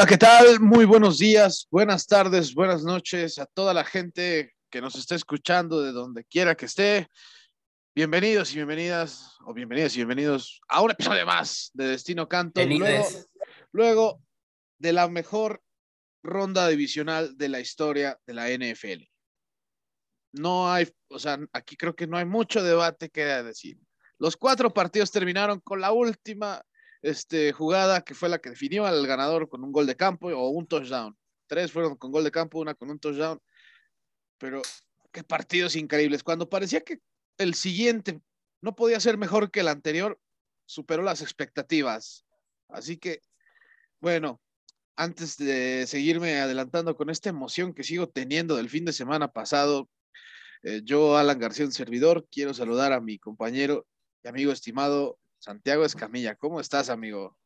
Hola, ¿qué tal? Muy buenos días, buenas tardes, buenas noches a toda la gente que nos está escuchando de donde quiera que esté. Bienvenidos y bienvenidas, o bienvenidas y bienvenidos a un episodio más de Destino Canto. Luego, luego de la mejor ronda divisional de la historia de la NFL. No hay, o sea, aquí creo que no hay mucho debate que decir. Los cuatro partidos terminaron con la última este, jugada que fue la que definió al ganador con un gol de campo o un touchdown. Tres fueron con gol de campo, una con un touchdown. Pero qué partidos increíbles. Cuando parecía que el siguiente no podía ser mejor que el anterior, superó las expectativas. Así que, bueno, antes de seguirme adelantando con esta emoción que sigo teniendo del fin de semana pasado, eh, yo, Alan García, un servidor, quiero saludar a mi compañero y amigo estimado Santiago Escamilla. ¿Cómo estás, amigo?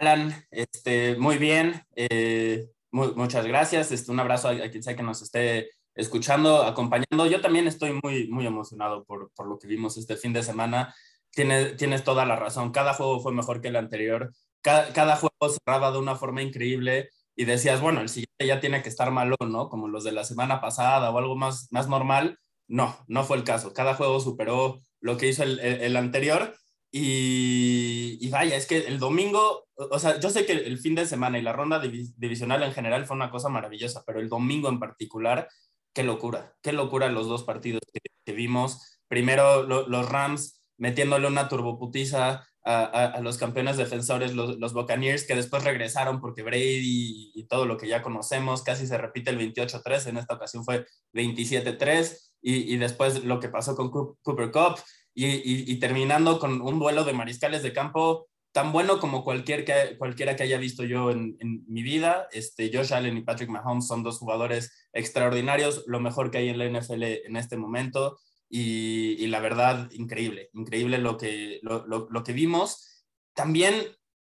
Alan, este, muy bien. Eh, muchas gracias. Este, un abrazo a, quien sea que nos esté escuchando, acompañando. Yo también estoy muy, muy emocionado por, por lo que vimos este fin de semana. Tienes, tienes toda la razón. Cada juego fue mejor que el anterior. Cada, cada juego cerraba de una forma increíble y decías, bueno, el siguiente ya tiene que estar malo, ¿no? Como los de la semana pasada o algo más, más normal. No, no fue el caso. Cada juego superó lo que hizo el, el anterior y, vaya, es que el domingo, o sea, yo sé que el fin de semana y la ronda divisional en general fue una cosa maravillosa, pero el domingo en particular, qué locura, qué locura los dos partidos que, vimos. Primero los Rams metiéndole una turboputiza a, los campeones defensores, los, los, Buccaneers, que después regresaron porque Brady y, todo lo que ya conocemos, casi se repite el 28-3, en esta ocasión fue 27-3, y, y después lo que pasó con Cooper Cup y, terminando con un duelo de mariscales de campo tan bueno como cualquier que, cualquiera que haya visto yo en, mi vida. Este, Josh Allen y Patrick Mahomes son dos jugadores extraordinarios, lo mejor que hay en la NFL en este momento. Y, la verdad, increíble, increíble lo que, lo, lo, que vimos. También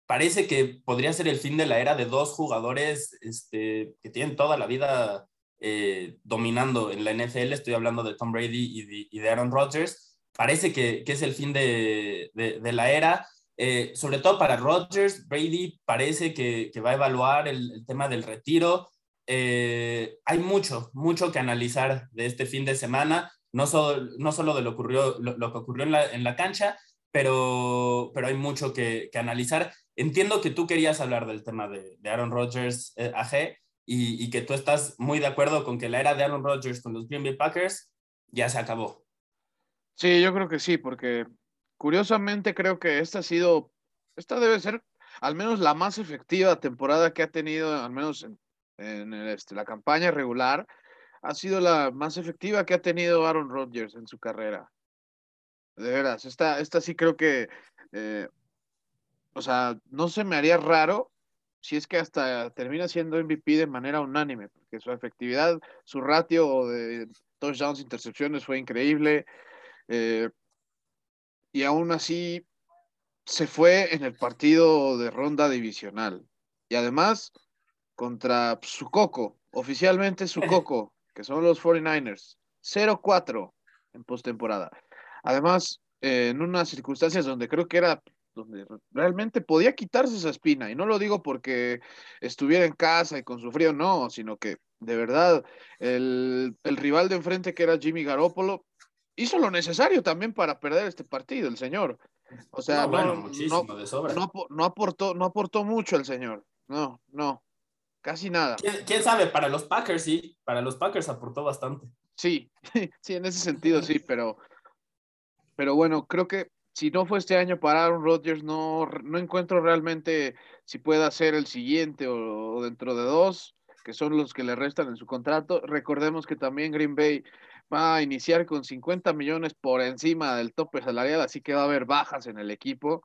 parece que podría ser el fin de la era de dos jugadores este, que tienen toda la vida eh, dominando en la NFL. Estoy hablando de Tom Brady y de, y de Aaron Rodgers parece que, es el fin de, la era. Eh, sobre todo para Rodgers, Brady parece que, va a evaluar el, tema del retiro. Eh, hay mucho, mucho que analizar de este fin de semana, no, no solo de lo, ocurrió, lo, que ocurrió en la, cancha, pero, pero hay mucho que, analizar. Entiendo que tú querías hablar del tema de, Aaron Rodgers eh, AG y, y que tú estás muy de acuerdo con que la era de Aaron Rodgers con los Green Bay Packers ya se acabó. Sí, yo creo que sí, porque curiosamente creo que esta ha sido, esta debe ser al menos la más efectiva temporada que ha tenido, al menos en, este, la campaña regular, ha sido la más efectiva que ha tenido Aaron Rodgers en su carrera. De veras, esta, esta sí creo que, eh, o sea, no se me haría raro si es que hasta termina siendo MVP de manera unánime, porque su efectividad, su ratio de touchdowns, intercepciones fue increíble. Eh, y aún así se fue en el partido de ronda divisional. Y además contra su coco, oficialmente su coco, que son los 49ers, 0-4 en postemporada. Además, eh, en unas circunstancias donde creo que era donde realmente podía quitarse esa espina. Y no lo digo porque estuviera en casa y con su frío, no, sino que de verdad el, el rival de enfrente que era Jimmy Garoppolo hizo lo necesario también para perder este partido, el señor. O sea, no, no, aportó, no aportó mucho el señor. No, no, casi nada. ¿Quién, sabe? Para los Packers sí, para los Packers aportó bastante. Sí, sí, en ese sentido sí, pero, pero bueno, creo que si no fue este año para Aaron Rodgers, no, no encuentro realmente si pueda ser el siguiente o dentro de dos, que son los que le restan en su contrato. Recordemos que también Green Bay va a iniciar con 50 millones por encima del tope salarial, así que va a haber bajas en el equipo.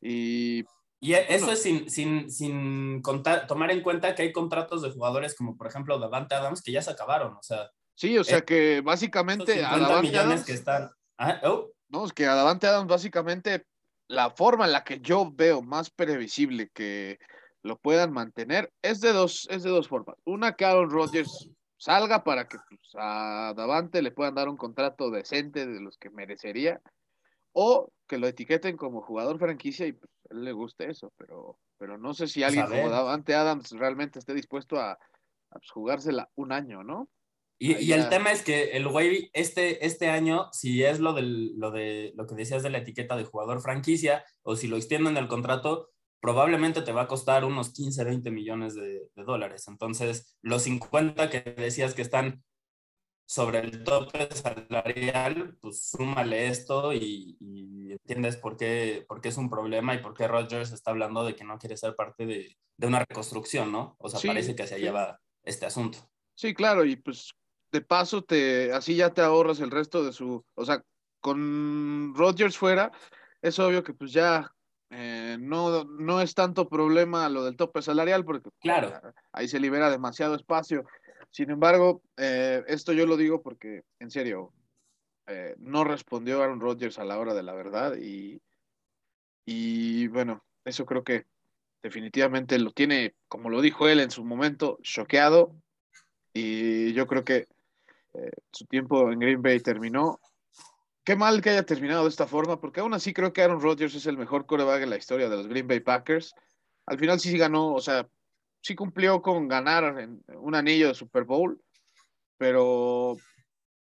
Y, Y e, eso es sin, sin, sin contar, tomar en cuenta que hay contratos de jugadores como por ejemplo Davante Adams que ya se acabaron, o sea. Sí, o sea que básicamente a Davante Adams, que están... Ah, oh. No, es que a Davante Adams básicamente la forma en la que yo veo más previsible que lo puedan mantener es de dos, es de dos formas. Una que Aaron Rodgers salga para que pues, a Davante le puedan dar un contrato decente de los que merecería o que lo etiqueten como jugador franquicia y pues, a él le guste eso, pero, pero no sé si pues, alguien como Davante Adams realmente esté dispuesto a, pues, jugársela un año, ¿no? Y, el tema es que el güey, este, este año, si es lo, del, lo de lo que decías de la etiqueta de jugador franquicia, o si lo extienden el contrato, probablemente te va a costar unos 15, 20 millones de, de dólares. Entonces, los 50 que decías que están sobre el tope salarial, pues súmale esto y, entiendes por qué, por qué, es un problema y por qué Rogers está hablando de que no quiere ser parte de, de una reconstrucción, ¿no? O sea, parece que se lleva este asunto. Sí, claro, y pues de paso te, así ya te ahorras el resto de su, o sea, con Rogers fuera, es obvio que pues ya eh, no, no es tanto problema lo del tope salarial porque claro. ahí se libera demasiado espacio sin embargo, eh, esto yo lo digo porque, en serio, eh, no respondió Aaron Rodgers a la hora de la verdad y, y bueno, eso creo que definitivamente lo tiene, como lo dijo él en su momento, choqueado y yo creo que eh, su tiempo en Green Bay terminó. Qué mal que haya terminado de esta forma, porque aún así creo que Aaron Rodgers es el mejor coreback en la historia de los Green Bay Packers. Al final sí ganó, o sea, sí cumplió con ganar en un anillo de Super Bowl, pero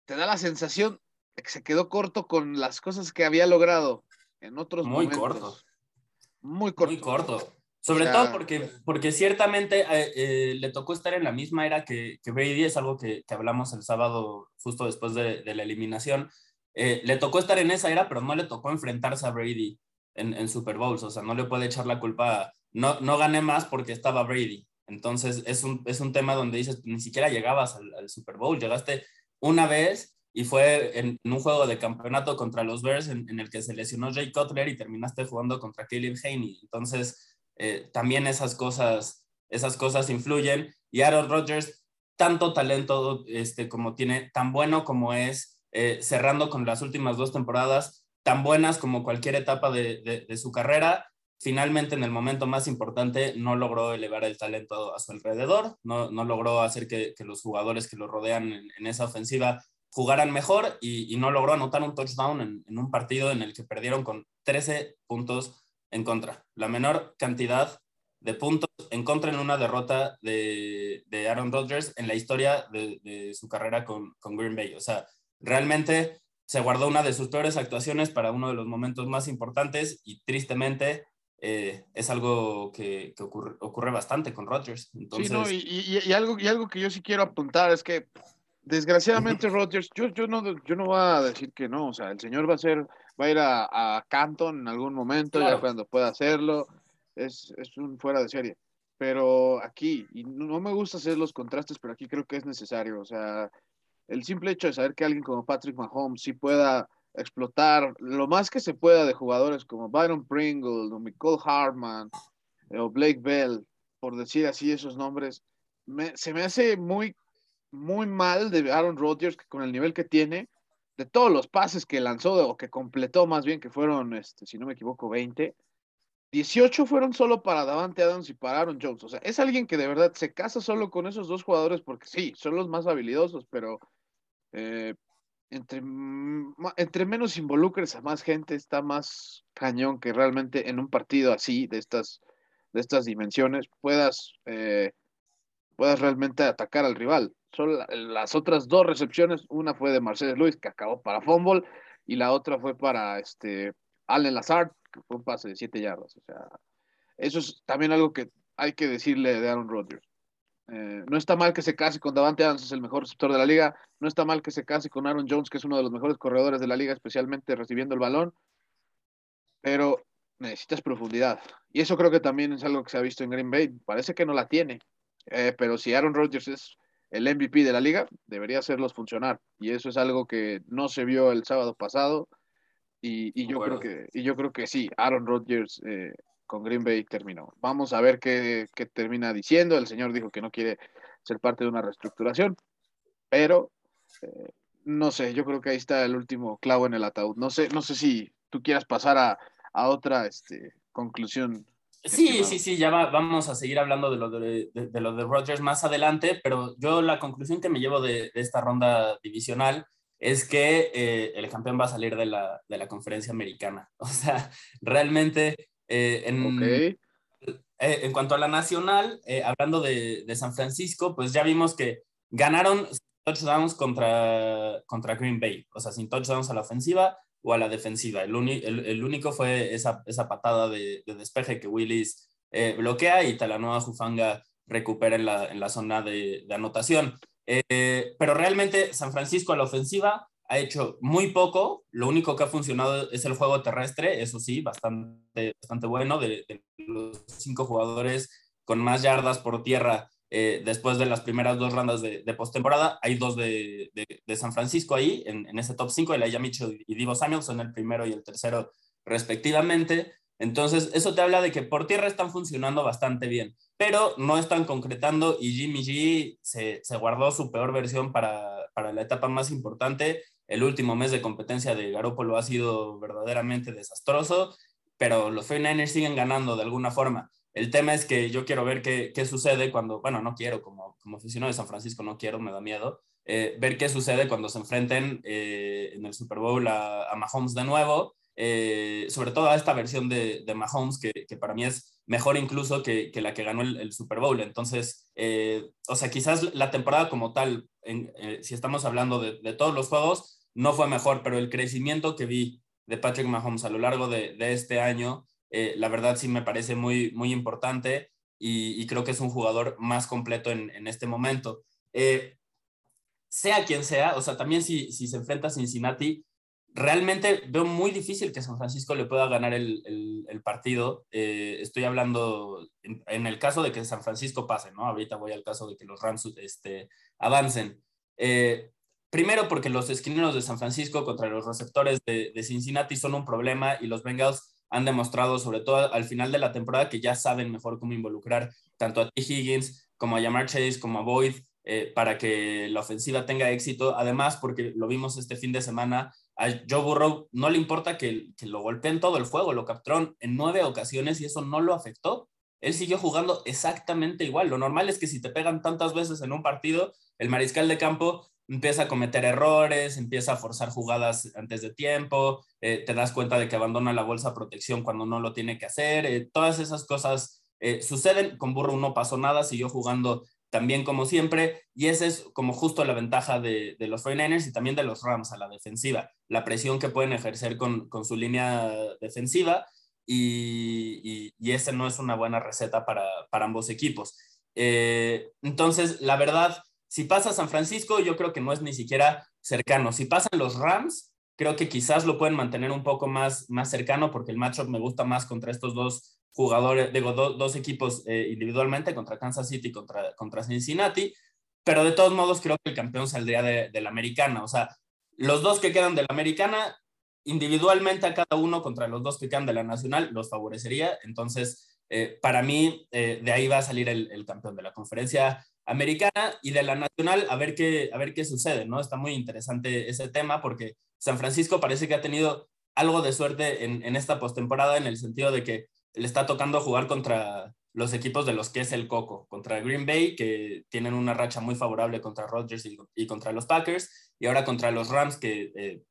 te da la sensación de que se quedó corto con las cosas que había logrado en otros Muy momentos. corto. Muy corto. Muy corto. Sobre todo porque, porque ciertamente eh, eh, le tocó estar en la misma era que, que Brady, es algo que, que, hablamos el sábado justo después de, de la eliminación. Eh, le tocó estar en esa era, pero no le tocó enfrentarse a Brady en, en Super Bowls. O sea, no le puede echar la culpa. No, no gané más porque estaba Brady. Entonces es un, es un tema donde dices, ni siquiera llegabas al, Super Bowl, llegaste una vez y fue en, un juego de campeonato contra los Bears en, el que se lesionó Jay Cutler y terminaste jugando contra Caleb Haney. Entonces eh, también esas cosas, esas cosas influyen y Aaron Rodgers, tanto talento este, como tiene, tan bueno como es, eh, cerrando con las últimas dos temporadas, tan buenas como cualquier etapa de, de su carrera, finalmente en el momento más importante no logró elevar el talento a su alrededor, no, no logró hacer que, que, los jugadores que lo rodean en, esa ofensiva jugaran mejor y, no logró anotar un touchdown en, en, un partido en el que perdieron con 13 puntos en contra, la menor cantidad de puntos en contra en una derrota de, de Aaron Rodgers en la historia de, de su carrera con, con Green Bay. O sea, realmente se guardó una de sus peores actuaciones para uno de los momentos más importantes y tristemente eh, es algo que, ocurre, ocurre, bastante con Rodgers. Entonces... Sí, no, y, algo, y algo que yo sí quiero apuntar es que desgraciadamente Rodgers, yo, yo, no, yo no voy a decir que no, o sea, el señor va a ser, va a ir a, Canton en algún momento, ya cuando pueda hacerlo, es, es un fuera de serie. Pero aquí, y no me gusta hacer los contrastes, pero aquí creo que es necesario, o sea, el simple hecho de saber que alguien como Patrick Mahomes sí pueda explotar lo más que se pueda de jugadores como Byron Pringle o Nicole Hartman eh, o Blake Bell, por decir así esos nombres, se me hace muy, muy mal de Aaron Rodgers que con el nivel que tiene, de todos los pases que lanzó o que completó más bien, que fueron, este, si no me equivoco, 20, 18 fueron solo para Davante Adams y para Aaron Jones. O sea, es alguien que de verdad se casa solo con esos dos jugadores porque sí, son los más habilidosos, pero eh, entre, entre menos involucres a más gente, está más cañón que realmente en un partido así, de estas, de estas dimensiones, puedas, eh, puedas realmente atacar al rival. Son las otras dos recepciones, una fue de Marcelo Luis, que acabó para fumble, y la otra fue para este, Allen Lazard, que fue un pase de siete yardas. O sea, eso es también algo que hay que decirle de Aaron Rodgers. Eh, no está mal que se case con Davante Adams, es el mejor receptor de la liga. No está mal que se case con Aaron Jones, que es uno de los mejores corredores de la liga, especialmente recibiendo el balón. Pero necesitas profundidad. Y eso creo que también es algo que se ha visto en Green Bay. Parece que no la tiene. Eh, pero si Aaron Rodgers es el MVP de la liga, debería hacerlos funcionar. Y eso es algo que no se vio el sábado pasado. Y, yo, creo que, y yo creo que sí, Aaron Rodgers eh, con Green Bay terminó. Vamos a ver qué, qué termina diciendo. El señor dijo que no quiere ser parte de una reestructuración, pero eh, no sé, yo creo que ahí está el último clavo en el ataúd. No sé, no sé si tú quieras pasar a, a otra este, conclusión. Sí, sí, sí, ya vamos a seguir hablando de lo de, de, lo de Rodgers más adelante, pero yo la conclusión que me llevo de, esta ronda divisional es que eh, el campeón va a salir de la, de la conferencia americana. O sea, realmente eh, en, eh, en cuanto a la nacional, hablando de, San Francisco, pues ya vimos que ganaron touchdowns contra, contra Green Bay, o sea, sin touchdowns a la ofensiva o a la defensiva. El, el, único fue esa, esa patada de, despeje que Willis eh, bloquea y Talanoa Jufanga recupera en la, en la zona de, anotación. Eh, pero realmente San Francisco a la ofensiva ha hecho muy poco. Lo único que ha funcionado es el juego terrestre, eso sí, bastante, bastante bueno. De, de los cinco jugadores con más yardas por tierra eh, después de las primeras dos rondas de, de postemporada. Hay dos de, de, San Francisco ahí, en, en ese top 5, Elijah Mitchell y Divo Samuel son el primero y el tercero respectivamente. Entonces, eso te habla de que por tierra están funcionando bastante bien, pero no están concretando y Jimmy G se, se guardó su peor versión para, para, la etapa más importante. El último mes de competencia de Garoppolo ha sido verdaderamente desastroso, pero los 49ers siguen ganando de alguna forma. El tema es que yo quiero ver qué, qué sucede cuando, bueno, no quiero, como, como aficionado de San Francisco, no quiero, me da miedo, eh, ver qué sucede cuando se enfrenten eh, en el Super Bowl a, a Mahomes de nuevo, eh, sobre todo a esta versión de, de Mahomes, que, que, para mí es mejor incluso que, que la que ganó el, Super Bowl. Entonces, o sea, quizás la temporada como tal, en, si estamos hablando de, todos los juegos, no fue mejor, pero el crecimiento que vi de Patrick Mahomes a lo largo de, de este año, eh, la verdad sí me parece muy, muy importante y, creo que es un jugador más completo en, en este momento. Eh, sea quien sea, o sea, también si, si, se enfrenta a Cincinnati, realmente veo muy difícil que San Francisco le pueda ganar el, el, partido. Eh, estoy hablando en, el caso de que San Francisco pase, ¿no? Ahorita voy al caso de que los Rams este, avancen. primero porque los esquineros de San Francisco contra los receptores de, de Cincinnati son un problema y los Bengals han demostrado, sobre todo al final de la temporada, que ya saben mejor cómo involucrar tanto a T. Higgins como a Jamar Chase, como a Boyd, eh, para que la ofensiva tenga éxito. Además, porque lo vimos este fin de semana, a Joe Burrow no le importa que, lo golpeen todo el juego, lo capturaron en nueve ocasiones y eso no lo afectó. Él siguió jugando exactamente igual. Lo normal es que si te pegan tantas veces en un partido, el mariscal de campo empieza a cometer errores, empieza a forzar jugadas antes de tiempo, eh, te das cuenta de que abandona la bolsa protección cuando no lo tiene que hacer, eh, todas esas cosas eh, suceden, con Burro no pasó nada, siguió jugando también como siempre, y esa es como justo la ventaja de, de los 49ers y también de los Rams a la defensiva, la presión que pueden ejercer con, con su línea defensiva, y, y, y esa no es una buena receta para, para ambos equipos. entonces, la verdad, si pasa San Francisco, yo creo que no es ni siquiera cercano. Si pasan los Rams, creo que quizás lo pueden mantener un poco más, más cercano porque el matchup me gusta más contra estos dos jugadores, digo, dos equipos eh, individualmente, contra Kansas City contra, contra Cincinnati, pero de todos modos creo que el campeón saldría de, de la americana. O sea, los dos que quedan de la americana, individualmente a cada uno contra los dos que quedan de la nacional, los favorecería. Entonces, eh, para mí, eh, de ahí va a salir el, el, campeón de la conferencia americana y de la nacional, a ver qué, a ver qué sucede, ¿no? Está muy interesante ese tema porque San Francisco parece que ha tenido algo de suerte en, en esta postemporada en el sentido de que le está tocando jugar contra los equipos de los que es el coco, contra Green Bay, que tienen una racha muy favorable contra Rodgers y, y contra los Packers, y ahora contra los Rams, que eh,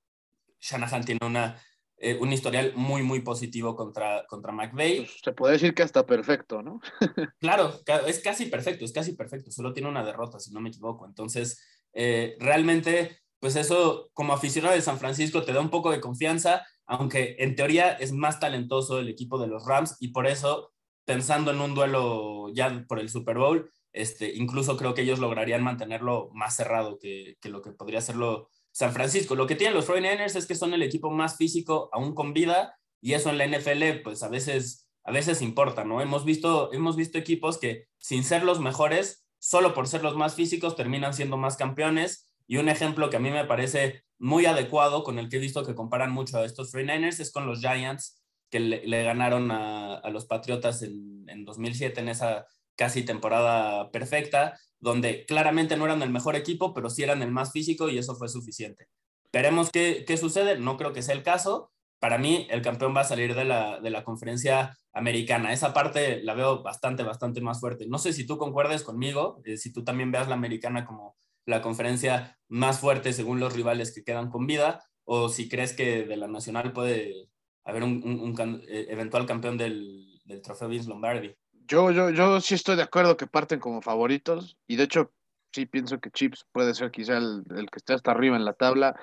Shanahan tiene una eh, un historial muy, muy positivo contra, contra McVeigh. Pues, se puede decir que hasta perfecto, ¿no? claro, es casi perfecto, es casi perfecto. Solo tiene una derrota, si no me equivoco. Entonces, eh, realmente, pues eso, como aficionado de San Francisco, te da un poco de confianza, aunque en teoría es más talentoso el equipo de los Rams y por eso, pensando en un duelo ya por el Super Bowl, este, incluso creo que ellos lograrían mantenerlo más cerrado que, que lo que podría hacerlo San Francisco. Lo que tienen los 49ers es que son el equipo más físico aún con vida y eso en la NFL pues a veces, a veces importa, ¿no? Hemos visto, hemos visto equipos que sin ser los mejores, solo por ser los más físicos terminan siendo más campeones y un ejemplo que a mí me parece muy adecuado con el que he visto que comparan mucho a estos 49ers es con los Giants que le, ganaron a, los Patriotas en, en 2007 en esa casi temporada perfecta, donde claramente no eran el mejor equipo, pero sí eran el más físico y eso fue suficiente. Veremos qué, qué sucede, no creo que sea el caso. Para mí, el campeón va a salir de la, de la conferencia americana. Esa parte la veo bastante, bastante más fuerte. No sé si tú concuerdes conmigo, eh, si tú también veas la americana como la conferencia más fuerte según los rivales que quedan con vida, o si crees que de la nacional puede haber un, eh, eventual campeón del, del trofeo Vince Lombardi. Yo, yo, yo sí estoy de acuerdo que parten como favoritos y de hecho sí pienso que Chips puede ser quizá el, que esté hasta arriba en la tabla.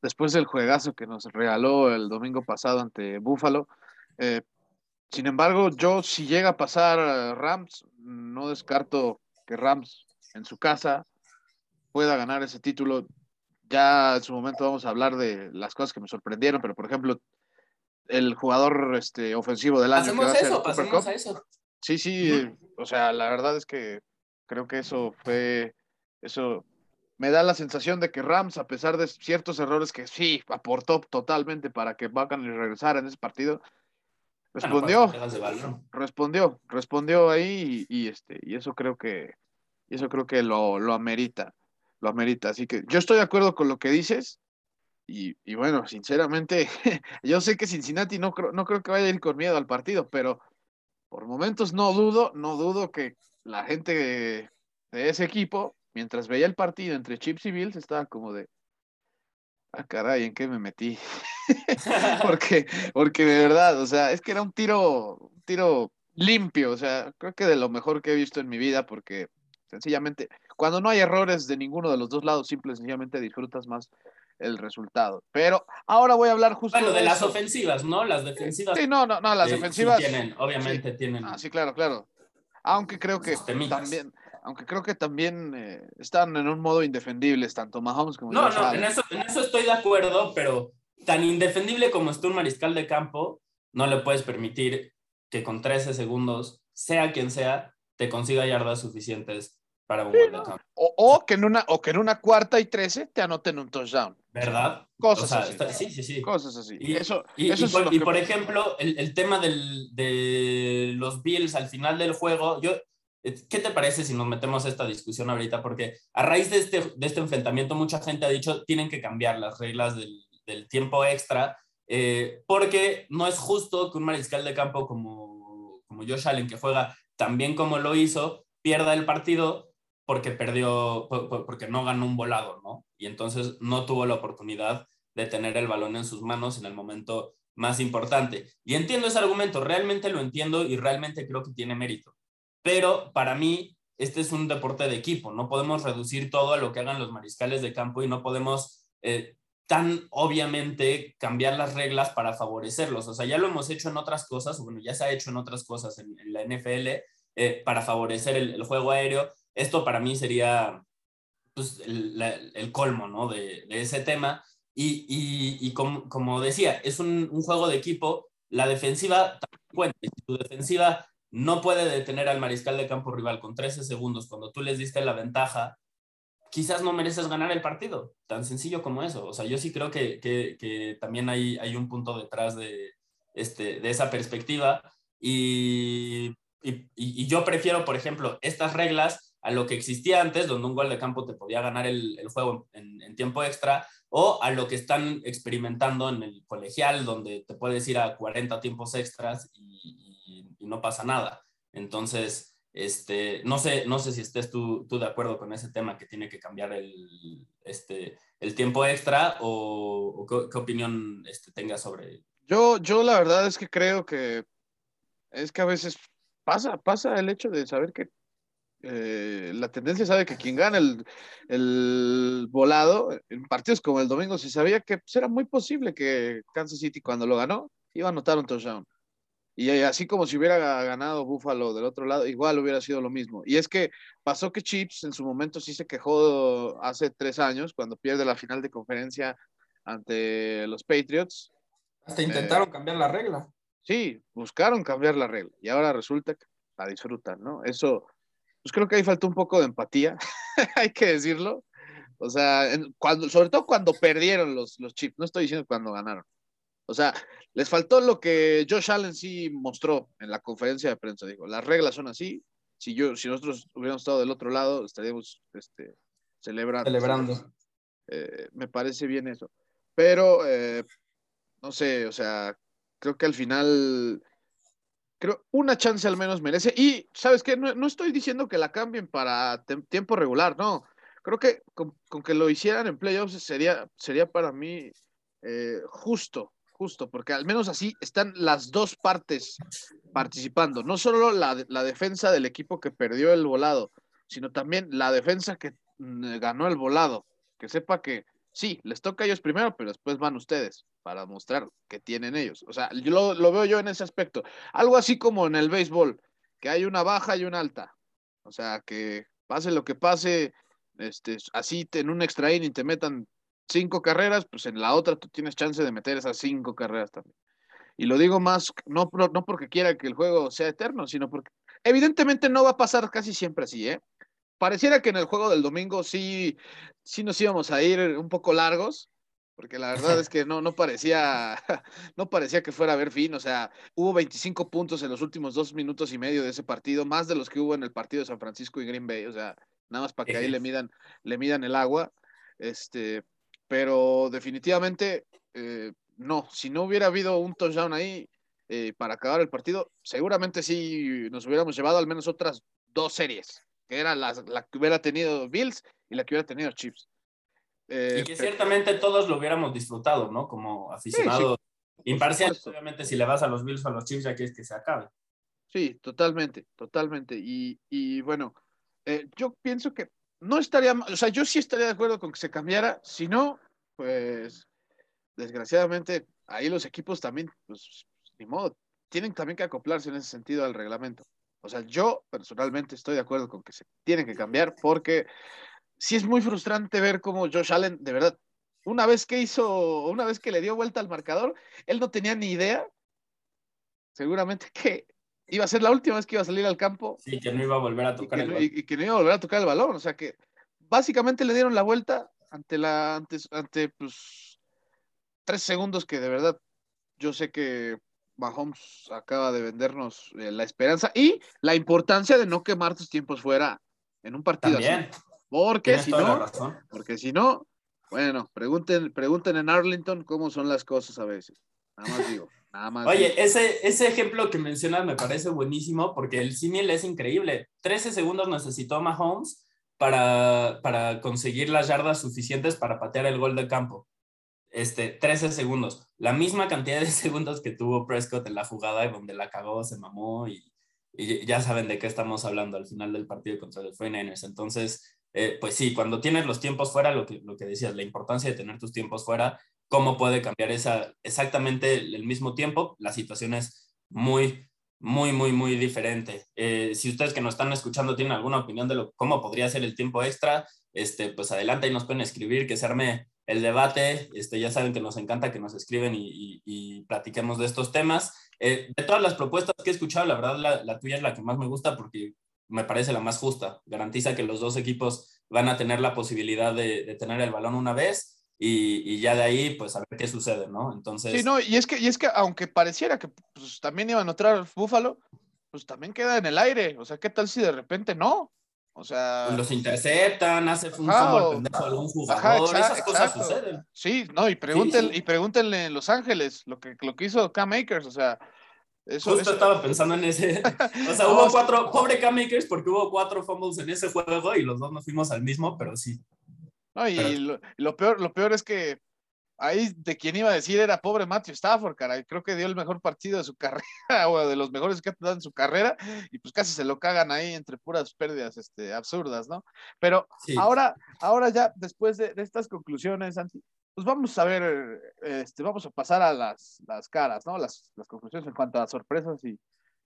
Después del juegazo que nos regaló el domingo pasado ante Buffalo. Eh, sin embargo, yo si llega a pasar Rams, no descarto que Rams en su casa pueda ganar ese título. Ya en su momento vamos a hablar de las cosas que me sorprendieron, pero por ejemplo, el jugador este, ofensivo del año. Pasemos eso, pasemos a eso. Sí, sí, o sea, la verdad es que creo que eso fue, eso me da la sensación de que Rams, a pesar de ciertos errores que sí aportó totalmente para que Buccaneers regresara en ese partido, respondió, respondió, respondió ahí y, este, y eso creo que, eso creo que lo, lo amerita, lo amerita. Así que yo estoy de acuerdo con lo que dices. Y, bueno, sinceramente, yo sé que Cincinnati no creo, no creo que vaya a ir con miedo al partido, pero por momentos no dudo, no dudo que la gente de, ese equipo, mientras veía el partido entre Chips y Bills, estaba como de, ah, caray, ¿en qué me metí? porque, porque de verdad, o sea, es que era un tiro, un tiro limpio, o sea, creo que de lo mejor que he visto en mi vida, porque sencillamente, cuando no hay errores de ninguno de los dos lados, simple y sencillamente disfrutas más el resultado. Pero ahora voy a hablar justo. Bueno, de, las ofensivas, ¿no? Las defensivas. Sí, no, no, no, las defensivas. tienen, obviamente tienen. Ah, sí, claro, claro. Aunque creo que también, aunque creo que también eh, están en un modo indefendibles, tanto Mahomes como No, no, en eso, en eso estoy de acuerdo, pero tan indefendible como está un mariscal de campo, no le puedes permitir que con 13 segundos, sea quien sea, te consiga yardas suficientes para un gol de campo. O, que en una, o que en una cuarta y 13 te anoten un touchdown. ¿Verdad? Cosas así. sí, sí, sí. Cosas así. Y, eso, y, por, ejemplo, el, el tema del, de los Bills al final del juego, yo, eh, ¿qué te parece si nos metemos a esta discusión ahorita? Porque a raíz de este, de este enfrentamiento, mucha gente ha dicho tienen que cambiar las reglas del, del tiempo extra, eh, porque no es justo que un mariscal de campo como, como Josh Allen, que juega tan bien como lo hizo, pierda el partido porque perdió, porque no ganó un volado, ¿no? Y entonces no tuvo la oportunidad de tener el balón en sus manos en el momento más importante. Y entiendo ese argumento, realmente lo entiendo y realmente creo que tiene mérito. Pero para mí, este es un deporte de equipo, no podemos reducir todo a lo que hagan los mariscales de campo y no podemos eh, tan obviamente cambiar las reglas para favorecerlos. O sea, ya lo hemos hecho en otras cosas, bueno, ya se ha hecho en otras cosas en, la NFL eh, para favorecer el, juego aéreo esto para mí sería pues, el, colmo ¿no? de, ese tema. Y, y, como, como, decía, es un, un, juego de equipo. La defensiva también Si tu defensiva no puede detener al mariscal de campo rival con 13 segundos cuando tú les diste la ventaja, quizás no mereces ganar el partido. Tan sencillo como eso. O sea, yo sí creo que, que, que también hay, hay un punto detrás de, este, de esa perspectiva. Y, y, y, yo prefiero, por ejemplo, estas reglas a lo que existía antes, donde un gol de campo te podía ganar el, juego en, tiempo extra, o a lo que están experimentando en el colegial, donde te puedes ir a 40 tiempos extras y, no pasa nada. Entonces, este, no, sé, no sé si estés tú, de acuerdo con ese tema que tiene que cambiar el, este, el tiempo extra o, qué, opinión este, tengas sobre yo, yo la verdad es que creo que es que a veces pasa, pasa el hecho de saber que eh, la tendencia sabe que quien gana el, volado, en partidos como el domingo, se sabía que pues, era muy posible que Kansas City cuando lo ganó iba a anotar un touchdown. Y así como si hubiera ganado Buffalo del otro lado, igual hubiera sido lo mismo. Y es que pasó que Chips en su momento sí se quejó hace tres años, cuando pierde la final de conferencia ante los Patriots. Hasta intentaron eh, cambiar la regla. Sí, buscaron cambiar la regla y ahora resulta que la disfrutan, ¿no? Eso, pues creo que ahí faltó un poco de empatía, hay que decirlo. O sea, cuando, sobre todo cuando perdieron los, los chips, no estoy diciendo cuando ganaron. O sea, les faltó lo que Josh Allen sí mostró en la conferencia de prensa. Dijo, las reglas son así. Si, yo, si nosotros hubiéramos estado del otro lado, estaríamos este, celebrando. Celebrando. Eh, me parece bien eso. Pero, eh, no sé, o sea, creo que al final, creo una chance al menos merece. Y, ¿sabes qué? No, no estoy diciendo que la cambien para tiempo regular, no. Creo que con, que lo hicieran en playoffs sería, sería para mí eh, justo, justo, porque al menos así están las dos partes participando, no solo la, la defensa del equipo que perdió el volado, sino también la defensa que mm, ganó el volado, que sepa que sí, les toca a ellos primero, pero después van ustedes para mostrar que tienen ellos. O sea, yo lo, veo yo en ese aspecto. Algo así como en el béisbol, que hay una baja y una alta. O sea, que pase lo que pase, este, así en un extra inning te metan cinco carreras, pues en la otra tú tienes chance de meter esas cinco carreras también. Y lo digo más, no, no porque quiera que el juego sea eterno, sino porque evidentemente no va a pasar casi siempre así, ¿eh? Pareciera que en el juego del domingo sí, sí nos íbamos a ir un poco largos, porque la verdad es que no, no parecía, no parecía que fuera a haber fin, o sea, hubo 25 puntos en los últimos dos minutos y medio de ese partido, más de los que hubo en el partido de San Francisco y Green Bay, o sea, nada más para que ahí le midan, le midan el agua. Este, pero definitivamente eh, no, si no hubiera habido un touchdown ahí eh, para acabar el partido, seguramente sí nos hubiéramos llevado al menos otras dos series, que era la, que hubiera tenido Bills y la que hubiera tenido Chips. Eh, y que ciertamente todos lo hubiéramos disfrutado, ¿no? Como aficionados imparciales, obviamente si le vas a los Bills o a los Chips ya quieres que se acabe. Sí, totalmente, totalmente. Y, y bueno, eh, yo pienso que no estaría, o sea, yo sí estaría de acuerdo con que se cambiara, si no, pues desgraciadamente ahí los equipos también, pues ni modo, tienen también que acoplarse en ese sentido al reglamento. O sea, yo personalmente estoy de acuerdo con que se tiene que cambiar porque sí es muy frustrante ver cómo Josh Allen, de verdad, una vez que hizo, una vez que le dio vuelta al marcador, él no tenía ni idea, seguramente que iba a ser la última vez que iba a salir al campo. Sí, que no iba a volver a tocar y que, el balón. Y, que no iba a volver a tocar el balón. O sea que básicamente le dieron la vuelta ante la, ante, ante pues, tres segundos que de verdad yo sé que Mahomes acaba de vendernos eh, la esperanza y la importancia de no quemar tus tiempos fuera en un partido También. así. Porque si no, porque si no, bueno, pregunten, pregunten en Arlington cómo son las cosas a veces. Nada más digo. Oye, ese, ese ejemplo que mencionas me parece buenísimo porque el símil es increíble. 13 segundos necesitó Mahomes para, para conseguir las yardas suficientes para patear el gol de campo. Este, 13 segundos. La misma cantidad de segundos que tuvo Prescott en la jugada donde la cagó, se mamó y, ya saben de qué estamos hablando al final del partido contra los 49ers. Entonces, eh, pues sí, cuando tienes los tiempos fuera, lo que, lo que decías, la importancia de tener tus tiempos fuera cómo puede cambiar esa, exactamente el mismo tiempo. La situación es muy, muy, muy, muy diferente. Eh, si ustedes que nos están escuchando tienen alguna opinión de lo, cómo podría ser el tiempo extra, este, pues adelante y nos pueden escribir, que se arme el debate. Este, ya saben que nos encanta que nos escriben y, y, platiquemos de estos temas. Eh, de todas las propuestas que he escuchado, la verdad la, la, tuya es la que más me gusta porque me parece la más justa. Garantiza que los dos equipos van a tener la posibilidad de, de tener el balón una vez y, ya de ahí, pues a ver qué sucede, ¿no? Entonces. Sí, no, y es que, y es que aunque pareciera que pues, también iban a entrar Búfalo, pues también queda en el aire. O sea, ¿qué tal si de repente no? O sea. Pues los interceptan, hace un fútbol pendejo a algún jugador, esas cosas suceden. Sí, no, y pregúntenle, y pregúntenle en Los Ángeles lo que, lo que hizo Cam Makers, o sea. Eso, Justo estaba pensando en ese. O sea, hubo cuatro, pobre Cam Makers, porque hubo cuatro fumbles en ese juego y los dos nos fuimos al mismo, pero sí. No, y lo, peor, lo peor es que ahí de quien iba a decir era pobre Matthew Stafford, cara. Creo que dio el mejor partido de su carrera, o de los mejores que ha dado en su carrera, y pues casi se lo cagan ahí entre puras pérdidas este, absurdas, ¿no? Pero ahora, ahora ya, después de, estas conclusiones, pues vamos a ver, este, vamos a pasar a las, las caras, ¿no? Las, las, conclusiones en cuanto a sorpresas y,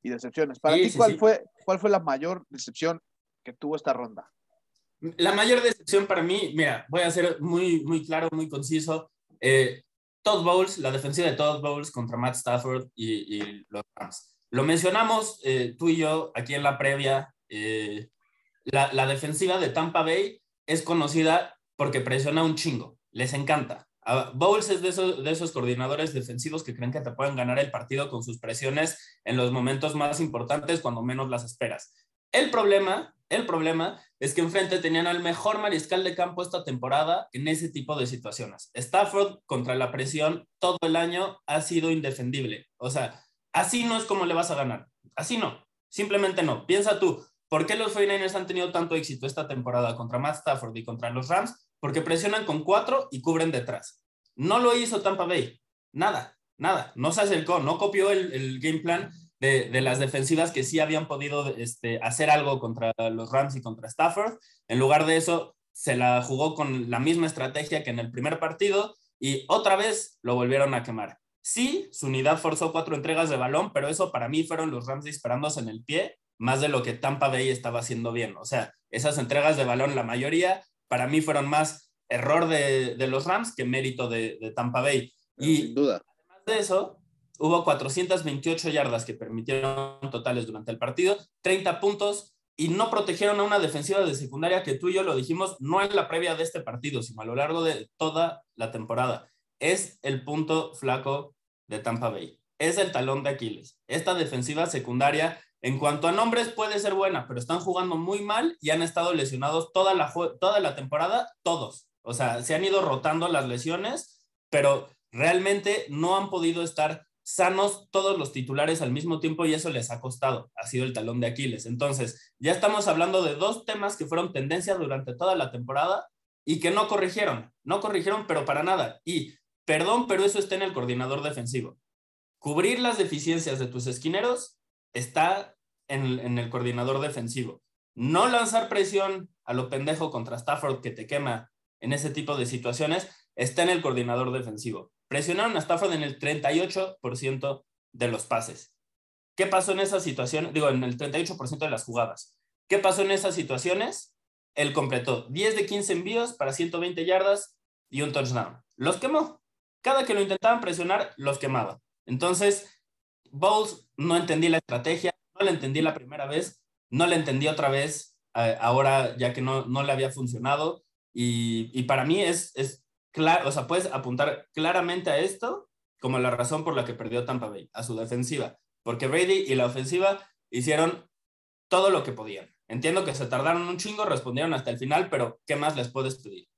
y decepciones. Para ti, ¿cuál, Fue, ¿cuál fue la mayor decepción que tuvo esta ronda? La mayor decepción para mí, mira, voy a ser muy, muy claro, muy conciso. Eh, Todd Bowles, la defensiva de Todd Bowles contra Matt Stafford y, los Rams. Lo mencionamos eh, tú y yo aquí en la previa. Eh, la, defensiva de Tampa Bay es conocida porque presiona un chingo. Les encanta. Bowles es de esos, de esos coordinadores defensivos que creen que te pueden ganar el partido con sus presiones en los momentos más importantes cuando menos las esperas. El problema, el problema es que enfrente tenían al mejor mariscal de campo esta temporada en ese tipo de situaciones. Stafford contra la presión todo el año ha sido indefendible. O sea, así no es como le vas a ganar. Así no. Simplemente no. Piensa tú, ¿por qué los 49ers han tenido tanto éxito esta temporada contra Matt Stafford y contra los Rams? porque presionan con cuatro y cubren detrás. No lo hizo Tampa Bay. Nada, nada. No se acercó, no copió el, game plan de, las defensivas que sí habían podido este, hacer algo contra los Rams y contra Stafford. En lugar de eso, se la jugó con la misma estrategia que en el primer partido y otra vez lo volvieron a quemar. Sí, su unidad forzó cuatro entregas de balón, pero eso para mí fueron los Rams disparándose en el pie, más de lo que Tampa Bay estaba haciendo bien. O sea, esas entregas de balón, la mayoría para mí fueron más error de, los Rams que mérito de, Tampa Bay. y sin duda. además de eso, hubo 428 yardas que permitieron totales durante el partido, 30 puntos y no protegieron a una defensiva de secundaria que tú y yo lo dijimos no en la previa de este partido, sino a lo largo de toda la temporada. Es el punto flaco de Tampa Bay. Es el talón de Aquiles. Esta defensiva secundaria en cuanto a nombres, puede ser buena, pero están jugando muy mal y han estado lesionados toda la, toda la temporada, todos. O sea, se han ido rotando las lesiones, pero realmente no han podido estar sanos todos los titulares al mismo tiempo y eso les ha costado. Ha sido el talón de Aquiles. Entonces, ya estamos hablando de dos temas que fueron tendencia durante toda la temporada y que no corrigieron. No corrigieron, pero para nada. Y, perdón, pero eso está en el coordinador defensivo. Cubrir las deficiencias de tus esquineros está en, el coordinador defensivo. No lanzar presión a lo pendejo contra Stafford que te quema en ese tipo de situaciones está en el coordinador defensivo. Presionaron a Stafford en el 38% de los pases. ¿Qué pasó en esa situación? Digo, en el 38% de las jugadas. ¿Qué pasó en esas situaciones? Él completó 10 de 15 envíos para 120 yardas y un touchdown. Los quemó. Cada que lo intentaban presionar, los quemaba. Entonces, Bowles no entendí la estrategia, no la entendí la primera vez, no la entendí otra vez eh, ahora ya que no, no le había funcionado y, y, para mí es, es claro, o sea, puedes apuntar claramente a esto como la razón por la que perdió Tampa Bay, a su defensiva, porque Brady y la ofensiva hicieron todo lo que podían. Entiendo que se tardaron un chingo, respondieron hasta el final, pero ¿qué más les puedes pedir?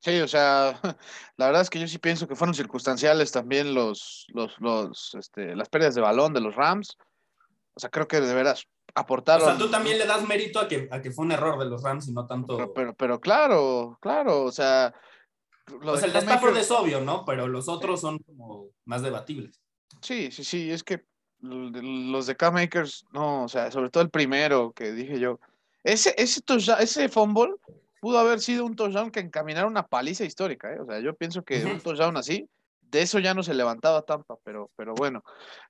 Sí, o sea, la verdad es que yo sí pienso que fueron circunstanciales también los, los, los, este, las pérdidas de balón de los Rams. O sea, creo que de veras aportaron. O sea, tú también le das mérito a que, a que fue un error de los Rams y no tanto. Pero, pero, claro, claro, o sea. O sea, el de Stafford es obvio, ¿no? Pero los otros son como más debatibles. Sí, sí, sí, es que los de K-Makers, no, o sea, sobre todo el primero que dije yo. Ese, ese, ese fumble pudo haber sido un touchdown que encaminara una paliza histórica. ¿eh? O sea, yo pienso que un touchdown así, de eso ya no se levantaba Tampa, pero, pero bueno,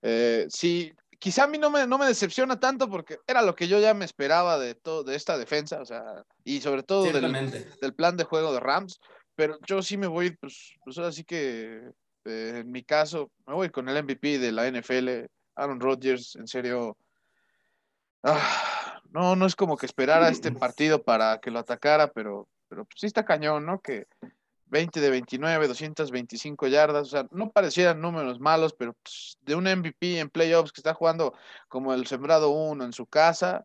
eh, sí, quizá a mí no me, no me decepciona tanto porque era lo que yo ya me esperaba de, todo, de esta defensa, o sea, y sobre todo del, plan de juego de Rams, pero yo sí me voy, pues, pues ahora sí que eh, en mi caso, me voy con el MVP de la NFL, Aaron Rodgers, en serio. Ah, no, no es como que esperara este partido para que lo atacara, pero, pero sí está cañón, ¿no? Que 20 de 29, 225 yardas, o sea, no parecieran números malos, pero pues, de un MVP en playoffs que está jugando como el sembrado uno en su casa,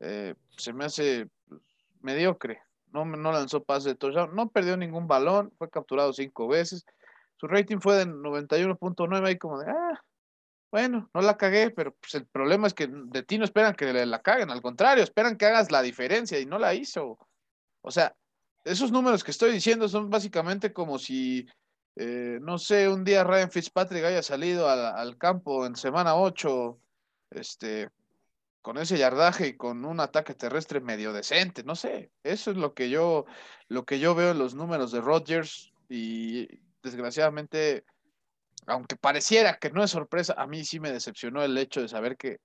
eh, se me hace pues, mediocre. No, no lanzó pase de touchdown, no perdió ningún balón, fue capturado cinco veces. Su rating fue de 91.9 ahí como de, ah, bueno, no la cagué, pero pues el problema es que de ti no esperan que la caguen, al contrario, esperan que hagas la diferencia y no la hizo. O sea, esos números que estoy diciendo son básicamente como si, eh, no sé, un día Ryan Fitzpatrick haya salido al, campo en semana 8, este, con ese yardaje y con un ataque terrestre medio decente, no sé, eso es lo que yo, lo que yo veo en los números de Rodgers y desgraciadamente aunque pareciera que no es sorpresa, a mí sí me decepcionó el hecho de saber que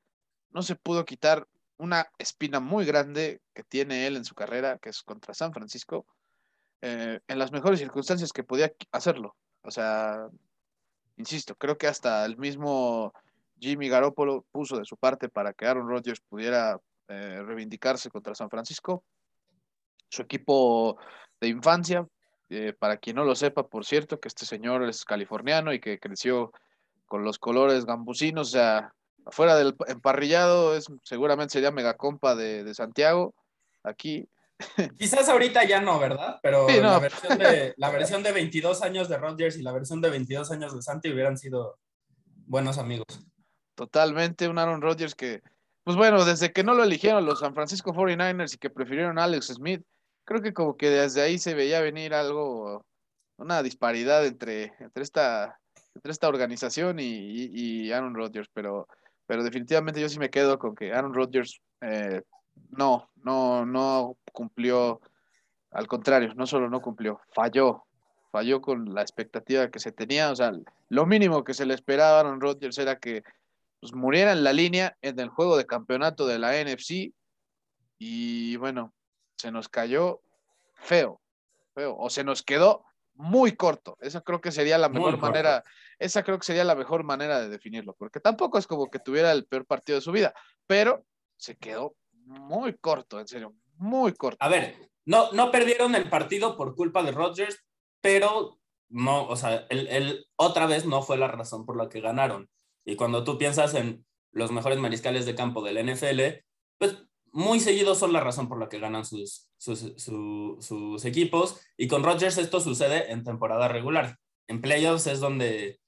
no se pudo quitar una espina muy grande que tiene él en su carrera, que es contra San Francisco, eh, en las mejores circunstancias que podía hacerlo. O sea, insisto, creo que hasta el mismo Jimmy Garoppolo puso de su parte para que Aaron Rodgers pudiera eh, reivindicarse contra San Francisco. Su equipo de infancia Eh, para quien no lo sepa, por cierto, que este señor es californiano y que creció con los colores gambusinos, o sea, afuera del emparrillado, es, seguramente sería megacompa de, de Santiago. Aquí. Quizás ahorita ya no, ¿verdad? Pero la, versión de, la versión de 22 años de Rodgers y la versión de 22 años de Santi hubieran sido buenos amigos. Totalmente, un Aaron Rodgers que, pues bueno, desde que no lo eligieron los San Francisco 49ers y que prefirieron a Alex Smith, creo que como que desde ahí se veía venir algo, una disparidad entre, entre, esta, entre esta organización y, Aaron Rodgers, pero, pero definitivamente yo sí me quedo con que Aaron Rodgers eh, no, no, no cumplió, al contrario, no solo no cumplió, falló, falló con la expectativa que se tenía, o sea, lo mínimo que se le esperaba a Aaron Rodgers era que pues, muriera en la línea en el juego de campeonato de la NFC y bueno, se nos cayó feo, feo, o se nos quedó muy corto. Esa creo que sería la mejor manera, esa creo que sería la mejor manera de definirlo, porque tampoco es como que tuviera el peor partido de su vida, pero se quedó muy corto, en serio, muy corto. A ver, no, no perdieron el partido por culpa de Rodgers, pero no, o sea, él, otra vez no fue la razón por la que ganaron. Y cuando tú piensas en los mejores mariscales de campo del NFL, pues muy seguidos son la razón por la que ganan sus, sus, equipos. Y con Rodgers esto sucede en temporada regular. En playoffs es donde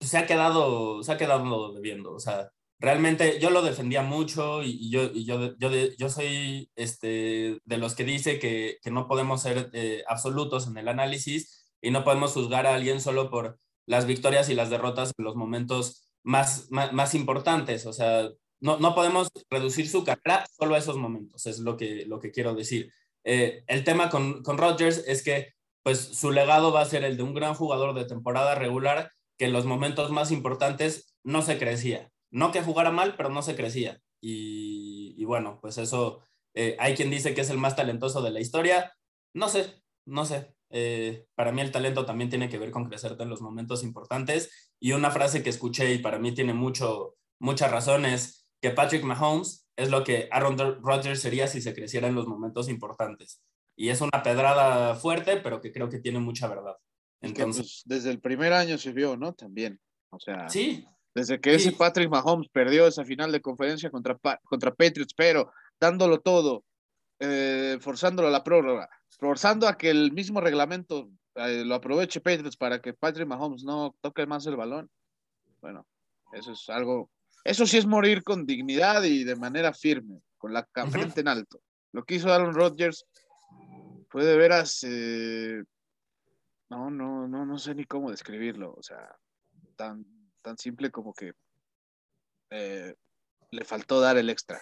se ha quedado, se ha quedado debiendo. O sea, realmente yo lo defendía mucho y, yo, yo, yo, yo, soy este, de los que dice que, que no podemos ser eh, absolutos en el análisis y no podemos juzgar a alguien solo por las victorias y las derrotas en los momentos más, más, importantes. O sea, no, no, podemos reducir su carrera solo a esos momentos, es lo que, lo que quiero decir. Eh, el tema con, con Rodgers es que pues su legado va a ser el de un gran jugador de temporada regular que en los momentos más importantes no se crecía. No que jugara mal, pero no se crecía. Y, y bueno, pues eso, eh, hay quien dice que es el más talentoso de la historia. No sé, no sé. Eh, para mí el talento también tiene que ver con crecerte en los momentos importantes. Y una frase que escuché y para mí tiene mucho, mucha razón es que Patrick Mahomes es lo que Aaron Rodgers sería si se creciera en los momentos importantes. Y es una pedrada fuerte, pero que creo que tiene mucha verdad. Entonces, pues, desde el primer año se vio, ¿no? También. O sea, sí. Desde que ese Patrick Mahomes perdió esa final de conferencia contra, contra Patriots, pero dándolo todo, eh, forzándolo a la prórroga, forzando a que el mismo reglamento eh, lo aproveche Patriots para que Patrick Mahomes no toque más el balón. Bueno, eso es algo, eso sí es morir con dignidad y de manera firme, con la frente en alto. Lo que hizo Aaron Rodgers fue de veras, eh, no, no, no, no sé ni cómo describirlo, o sea, tan, tan simple como que le faltó dar el extra.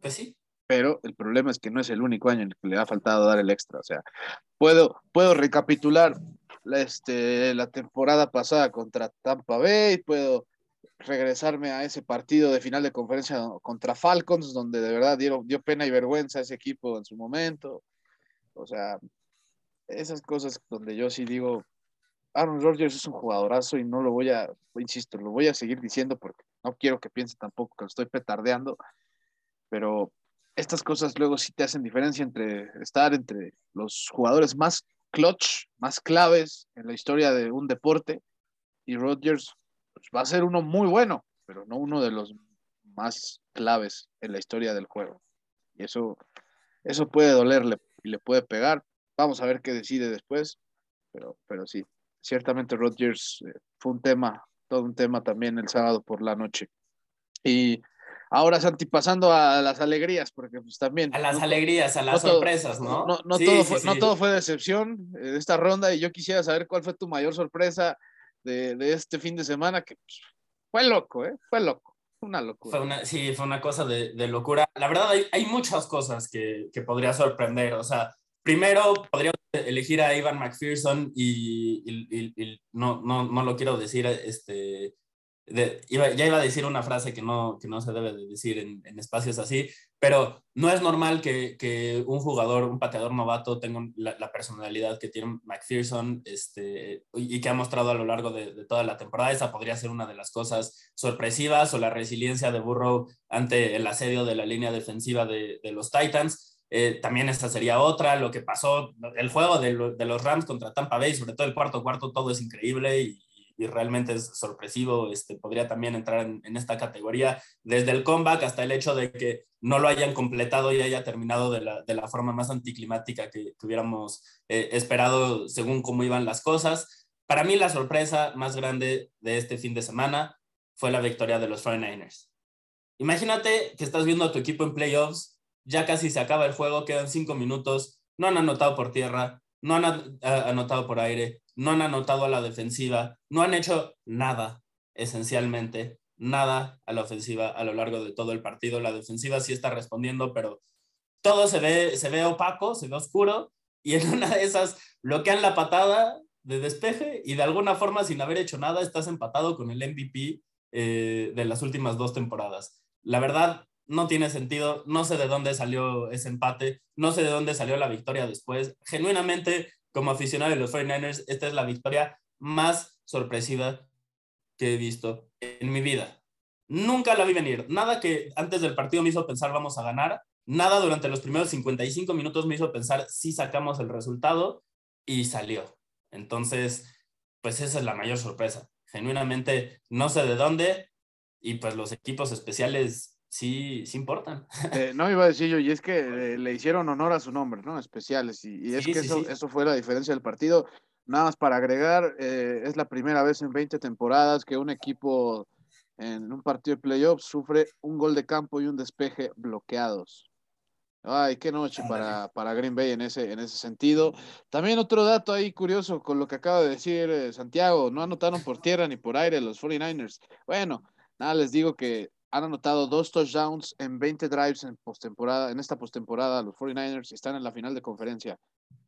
Pues sí, pero el problema es que no es el único año en el que le ha faltado dar el extra. O sea, puedo, puedo recapitular la, este, la temporada pasada contra Tampa Bay, puedo regresarme a ese partido de final de conferencia contra Falcons, donde de verdad dio, dio pena y vergüenza a ese equipo en su momento. O sea, esas cosas donde yo sí digo, Aaron Rodgers es un jugadorazo y no lo voy a, insisto, lo voy a seguir diciendo porque no quiero que piense tampoco que lo estoy petardeando, pero estas cosas luego sí te hacen diferencia entre estar entre los jugadores más clutch, más claves en la historia de un deporte y Rodgers pues, va a ser uno muy bueno, pero no uno de los más claves en la historia del juego. Y eso, eso puede dolerle y le puede pegar. Vamos a ver qué decide después, pero, pero sí, ciertamente Rodgers eh, fue un tema, todo un tema también el sábado por la noche. Y Ahora, Santi, pasando a las alegrías, porque pues también... A las alegrías, a las sorpresas, ¿no? No, no, todo fue, no, todo fue, decepción de esta ronda y yo quisiera saber cuál fue tu mayor sorpresa de, de este fin de semana, que pues, fue loco, ¿eh? Fue loco. Una locura. Fue una, sí, fue una cosa de, de locura. La verdad, hay, hay muchas cosas que, que, podría sorprender. O sea, primero podría elegir a Ivan McPherson y, y, y no, no, no lo quiero decir este, ya iba a decir una frase que no, que no se debe de decir en, espacios así, pero no es normal que, que un jugador, un pateador novato tenga la, personalidad que tiene McPherson este, y, que ha mostrado a lo largo de, toda la temporada. Esa podría ser una de las cosas sorpresivas o la resiliencia de Burrow ante el asedio de la línea defensiva de, los Titans. Eh, también esa sería otra, lo que pasó, el juego de, los Rams contra Tampa Bay, sobre todo el cuarto cuarto, todo es increíble y, realmente es sorpresivo, este, podría también entrar en, esta categoría, desde el comeback hasta el hecho de que no lo hayan completado y haya terminado de la, forma más anticlimática que, hubiéramos eh, esperado según cómo iban las cosas. Para mí la sorpresa más grande de este fin de semana fue la victoria de los 49ers. Imagínate que estás viendo a tu equipo en playoffs, ya casi se acaba el juego, quedan cinco minutos, no han anotado por tierra, no han anotado por aire, no han anotado a la defensiva, no han hecho nada, esencialmente, nada a la ofensiva a lo largo de todo el partido. La defensiva sí está respondiendo, pero todo se ve, se ve opaco, se ve oscuro, y en una de esas bloquean la patada de despeje y de alguna forma, sin haber hecho nada, estás empatado con el MVP eh, de las últimas dos temporadas. La verdad, no tiene sentido, no sé de dónde salió ese empate, no sé de dónde salió la victoria después. Genuinamente, como aficionado de los 49ers, esta es la victoria más sorpresiva que he visto en mi vida. Nunca la vi venir. Nada que antes del partido me hizo pensar vamos a ganar. Nada durante los primeros 55 minutos me hizo pensar si sacamos el resultado y salió. Entonces, pues esa es la mayor sorpresa. Genuinamente, no sé de dónde y pues los equipos especiales sí, sí importan. Eh, no iba a decir yo, y es que eh, le hicieron honor a su nombre, ¿no? Especiales. Y, es que eso, eso fue la diferencia del partido. Nada más para agregar, eh, es la primera vez en 20 temporadas que un equipo en un partido de playoffs sufre un gol de campo y un despeje bloqueados. Ay, qué noche para, para Green Bay en ese, en ese sentido. También otro dato ahí curioso con lo que acaba de decir eh, Santiago, no anotaron por tierra ni por aire los 49ers. Bueno, nada, les digo que han anotado dos touchdowns en 20 drives en postemporada, en esta postemporada los 49ers y están en la final de conferencia.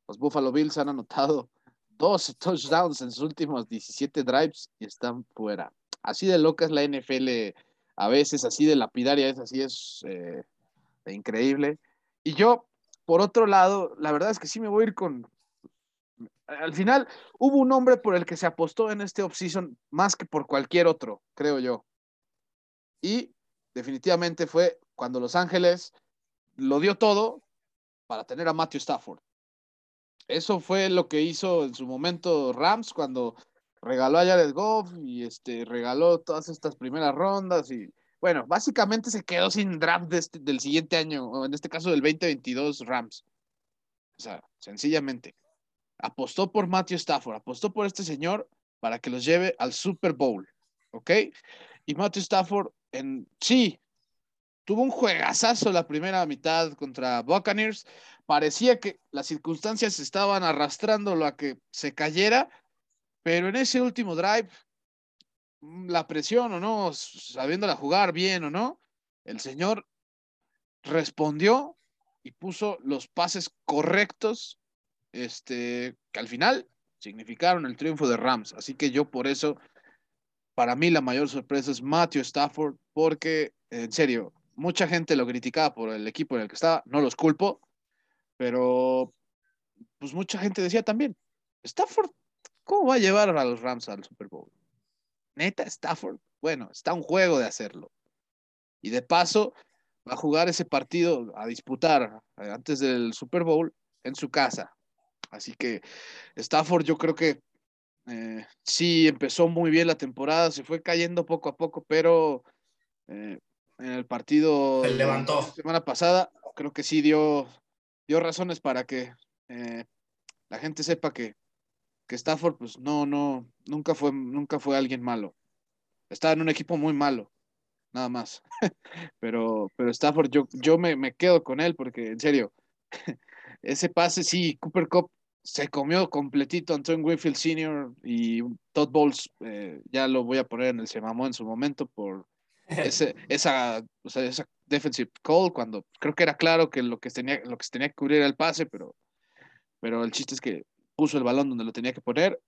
Los Buffalo Bills han anotado dos touchdowns en sus últimos 17 drives y están fuera. Así de loca es la NFL a veces, así de lapidaria es, así es eh, increíble. Y yo, por otro lado, la verdad es que sí me voy a ir con... Al final, hubo un hombre por el que se apostó en este offseason más que por cualquier otro, creo yo. Y definitivamente fue cuando Los Ángeles lo dio todo para tener a Matthew Stafford. Eso fue lo que hizo en su momento Rams cuando regaló a Jared Goff y este, regaló todas estas primeras rondas y bueno, básicamente se quedó sin draft este, del siguiente año, o en este caso del 2022 Rams. O sea, sencillamente. Apostó por Matthew Stafford, apostó por este señor para que los lleve al Super Bowl. ¿Ok? Y Matthew Stafford, en, sí, tuvo un juegazazo la primera mitad contra Buccaneers. Parecía que las circunstancias estaban arrastrándolo a que se cayera, pero en ese último drive Mm, la presión o no, sabiéndola jugar bien o no, el señor respondió y puso los pases correctos, este, que al final significaron el triunfo de Rams. Así que yo por eso, para mí la mayor sorpresa es Matthew Stafford, porque en serio, mucha gente lo criticaba por el equipo en el que estaba, no los culpo, pero pues mucha gente decía también, Stafford, ¿cómo va a llevar a los Rams al Super Bowl? neta, Stafford, bueno, está un juego de hacerlo. Y de paso, va a jugar ese partido a disputar eh, antes del Super Bowl en su casa. Así que Stafford yo creo que eh, sí empezó muy bien la temporada, se fue cayendo poco a poco, pero eh, en el partido se levantó. la semana pasada creo que sí dio, dio razones para que la gente sepa que, que Stafford, pues no, no, nunca fue, nunca fue alguien malo. Estaba en un equipo muy malo, nada más. pero, pero Stafford, yo, yo me, me quedo con él porque, en serio, ese pase, sí, Cooper Cup se comió completito Anton Winfield Sr. y Todd Bowles, eh, ya lo voy a poner en el semamó en su momento por ese, esa, o sea, esa defensive call, cuando creo que era claro que lo que, tenía, lo que se tenía que cubrir era el pase, pero, pero el chiste es que puso el balón donde lo tenía que poner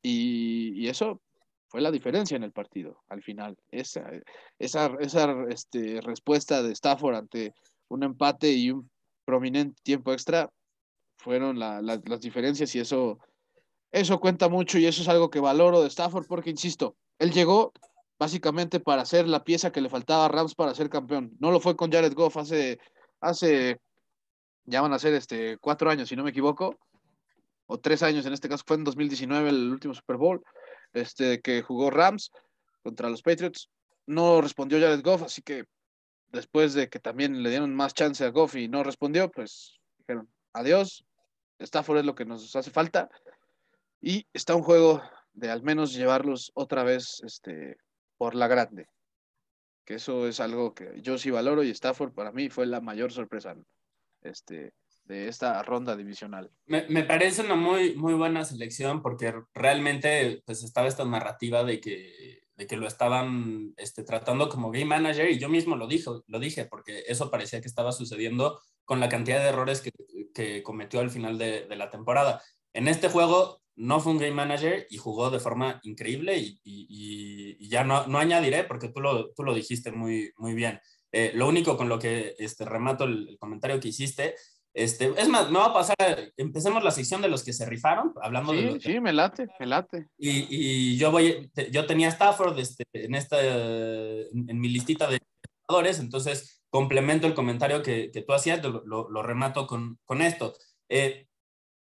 y, eso fue la diferencia en el partido al final. Esa, esa, esa este, respuesta de Stafford ante un empate y un prominente tiempo extra fueron las diferencias y eso, eso cuenta mucho y eso es algo que valoro de Stafford porque, insisto, él llegó básicamente para ser la pieza que le faltaba a Rams para ser campeón. No lo fue con Jared Goff hace, hace ya van a ser este, cuatro años, si no me equivoco, o tres años, en este caso fue en 2019 el último Super Bowl, este, que jugó Rams contra los Patriots. No respondió Jared Goff, así que después de que también le dieron más chance a Goff y no respondió, pues dijeron adiós. Stafford es lo que nos hace falta. Y está un juego de al menos llevarlos otra vez este, por la grande. Que eso es algo que yo sí valoro y Stafford para mí fue la mayor sorpresa este, de esta ronda divisional. Me, me, parece una muy, muy buena selección porque realmente pues estaba esta narrativa de que, de que lo estaban este, tratando como game manager y yo mismo lo dije, lo dije porque eso parecía que estaba sucediendo con la cantidad de errores que, que cometió al final de, de, la temporada. En este juego no fue un game manager y jugó de forma increíble y, y, y ya no, no, añadiré porque tú lo, tú lo dijiste muy, muy bien. Eh, lo único con lo que este, remato el, el comentario que hiciste este, es más, me va a pasar, empecemos la sección de los que se rifaron, hablando sí, de... Los, sí, me late, me late. Y, y yo voy, yo tenía Stafford este, en, esta, en, en, mi listita de jugadores, entonces complemento el comentario que, que tú hacías, lo, remato con, con esto. Eh,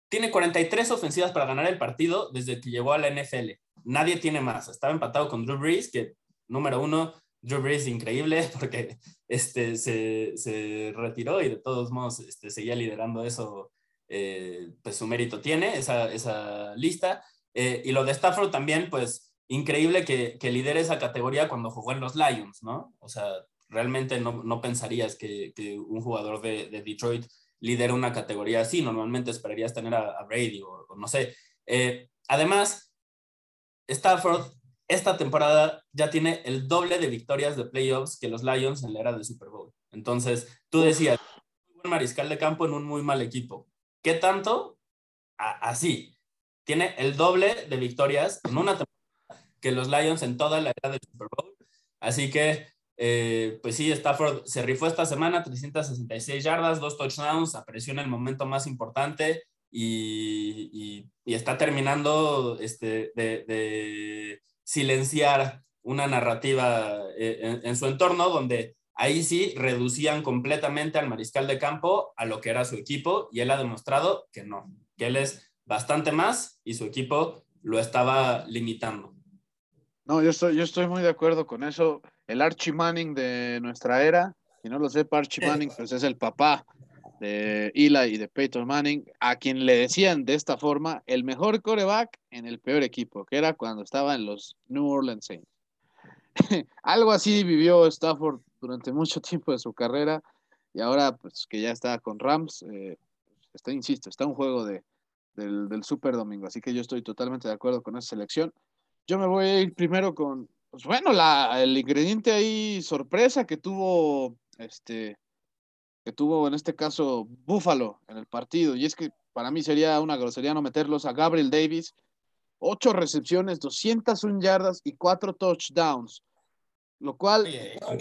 tiene 43 ofensivas para ganar el partido desde que llegó a la NFL. Nadie tiene más. Estaba empatado con Drew Brees, que número uno, Drew Brees increíble porque este, se, se, retiró y de todos modos este, seguía liderando eso, eh, pues su mérito tiene, esa, esa lista. Eh, y lo de Stafford también, pues increíble que, que, lidere esa categoría cuando jugó en los Lions, ¿no? O sea, realmente no, no pensarías que, que, un jugador de, de, Detroit lidera una categoría así, normalmente esperarías tener a, a Brady o, o, no sé. Eh, además, Stafford esta temporada ya tiene el doble de victorias de playoffs que los Lions en la era del Super Bowl. Entonces, tú decías, un buen mariscal de campo en un muy mal equipo. ¿Qué tanto? así. Tiene el doble de victorias en una temporada que los Lions en toda la era del Super Bowl. Así que, eh, pues sí, Stafford se rifó esta semana, 366 yardas, dos touchdowns, apareció en el momento más importante y, está terminando este, de, de silenciar una narrativa eh, en, en, su entorno donde ahí sí reducían completamente al mariscal de campo a lo que era su equipo y él ha demostrado que no, que él es bastante más y su equipo lo estaba limitando. No, yo estoy, yo estoy muy de acuerdo con eso. El Archie Manning de nuestra era, si no lo sepa, Archie Manning pues es el papá de Eli y de Peyton Manning, a quien le decían de esta forma el mejor coreback en el peor equipo, que era cuando estaba en los New Orleans Saints. Algo así vivió Stafford durante mucho tiempo de su carrera y ahora pues que ya está con Rams, eh, está, insisto, está un juego de, del, del, Super Domingo, así que yo estoy totalmente de acuerdo con esa selección. Yo me voy a ir primero con, pues bueno, la, el ingrediente ahí sorpresa que tuvo este que tuvo en este caso Buffalo en el partido. Y es que para mí sería una grosería no meterlos a Gabriel Davis. Ocho recepciones, 201 yardas y cuatro touchdowns. Lo cual,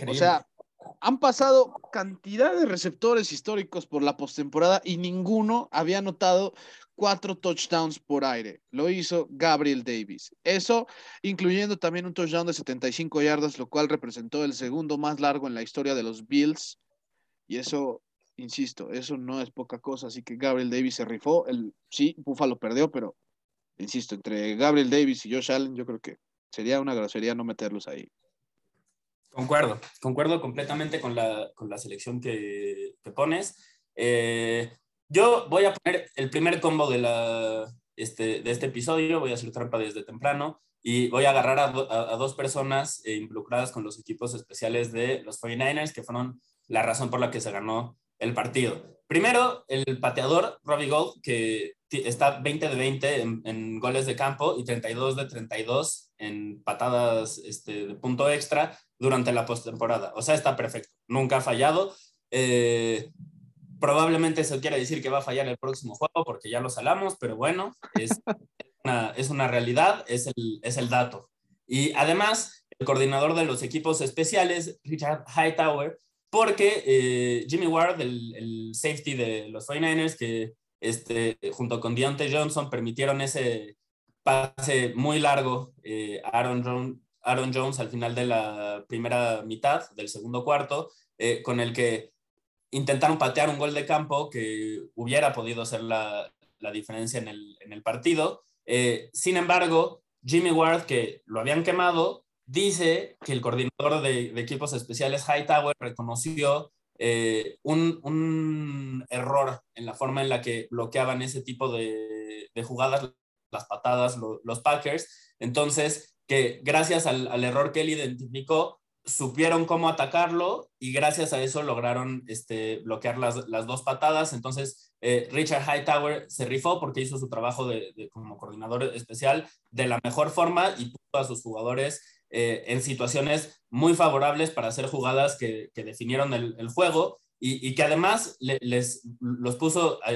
o sea, han pasado cantidad de receptores históricos por la postemporada y ninguno había anotado cuatro touchdowns por aire. Lo hizo Gabriel Davis. Eso, incluyendo también un touchdown de 75 yardas, lo cual representó el segundo más largo en la historia de los Bills y eso, insisto, eso no es poca cosa. Así que Gabriel Davis se rifó. El, sí, Buffalo perdió, pero insisto, entre Gabriel Davis y Josh Allen, yo creo que sería una grosería no meterlos ahí. Concuerdo, concuerdo completamente con la, con la selección que, que pones. Eh, yo voy a poner el primer combo de, la, este, de este episodio, voy a hacer trampa desde temprano y voy a agarrar a, do, a, a dos personas eh, involucradas con los equipos especiales de los 49ers, que fueron la razón por la que se ganó el partido. Primero, el pateador Robbie Gold, que está 20 de 20 en, en, goles de campo y 32 de 32 en patadas este, de punto extra durante la postemporada. O sea, está perfecto. Nunca ha fallado. Eh, probablemente eso quiere decir que va a fallar el próximo juego porque ya lo salamos, pero bueno, es una, es una realidad, es el, es el dato. Y además, el coordinador de los equipos especiales, Richard Hightower, porque eh, Jimmy Ward, el, el, safety de los 49ers, que este, junto con Deontay Johnson permitieron ese pase muy largo eh, a Aaron, John, Aaron, Jones al final de la primera mitad del segundo cuarto, eh, con el que intentaron patear un gol de campo que hubiera podido ser la, la diferencia en el, en el partido. Eh, sin embargo, Jimmy Ward, que lo habían quemado, dice que el coordinador de, equipos especiales Hightower reconoció eh, un, un, error en la forma en la que bloqueaban ese tipo de, de jugadas, las patadas, lo, los Packers. Entonces, que gracias al, al, error que él identificó, supieron cómo atacarlo y gracias a eso lograron este, bloquear las, las dos patadas. Entonces, eh, Richard Hightower se rifó porque hizo su trabajo de, como coordinador especial de la mejor forma y puso a sus jugadores eh, en situaciones muy favorables para hacer jugadas que, que definieron el, juego y, y, que además le, les los puso a,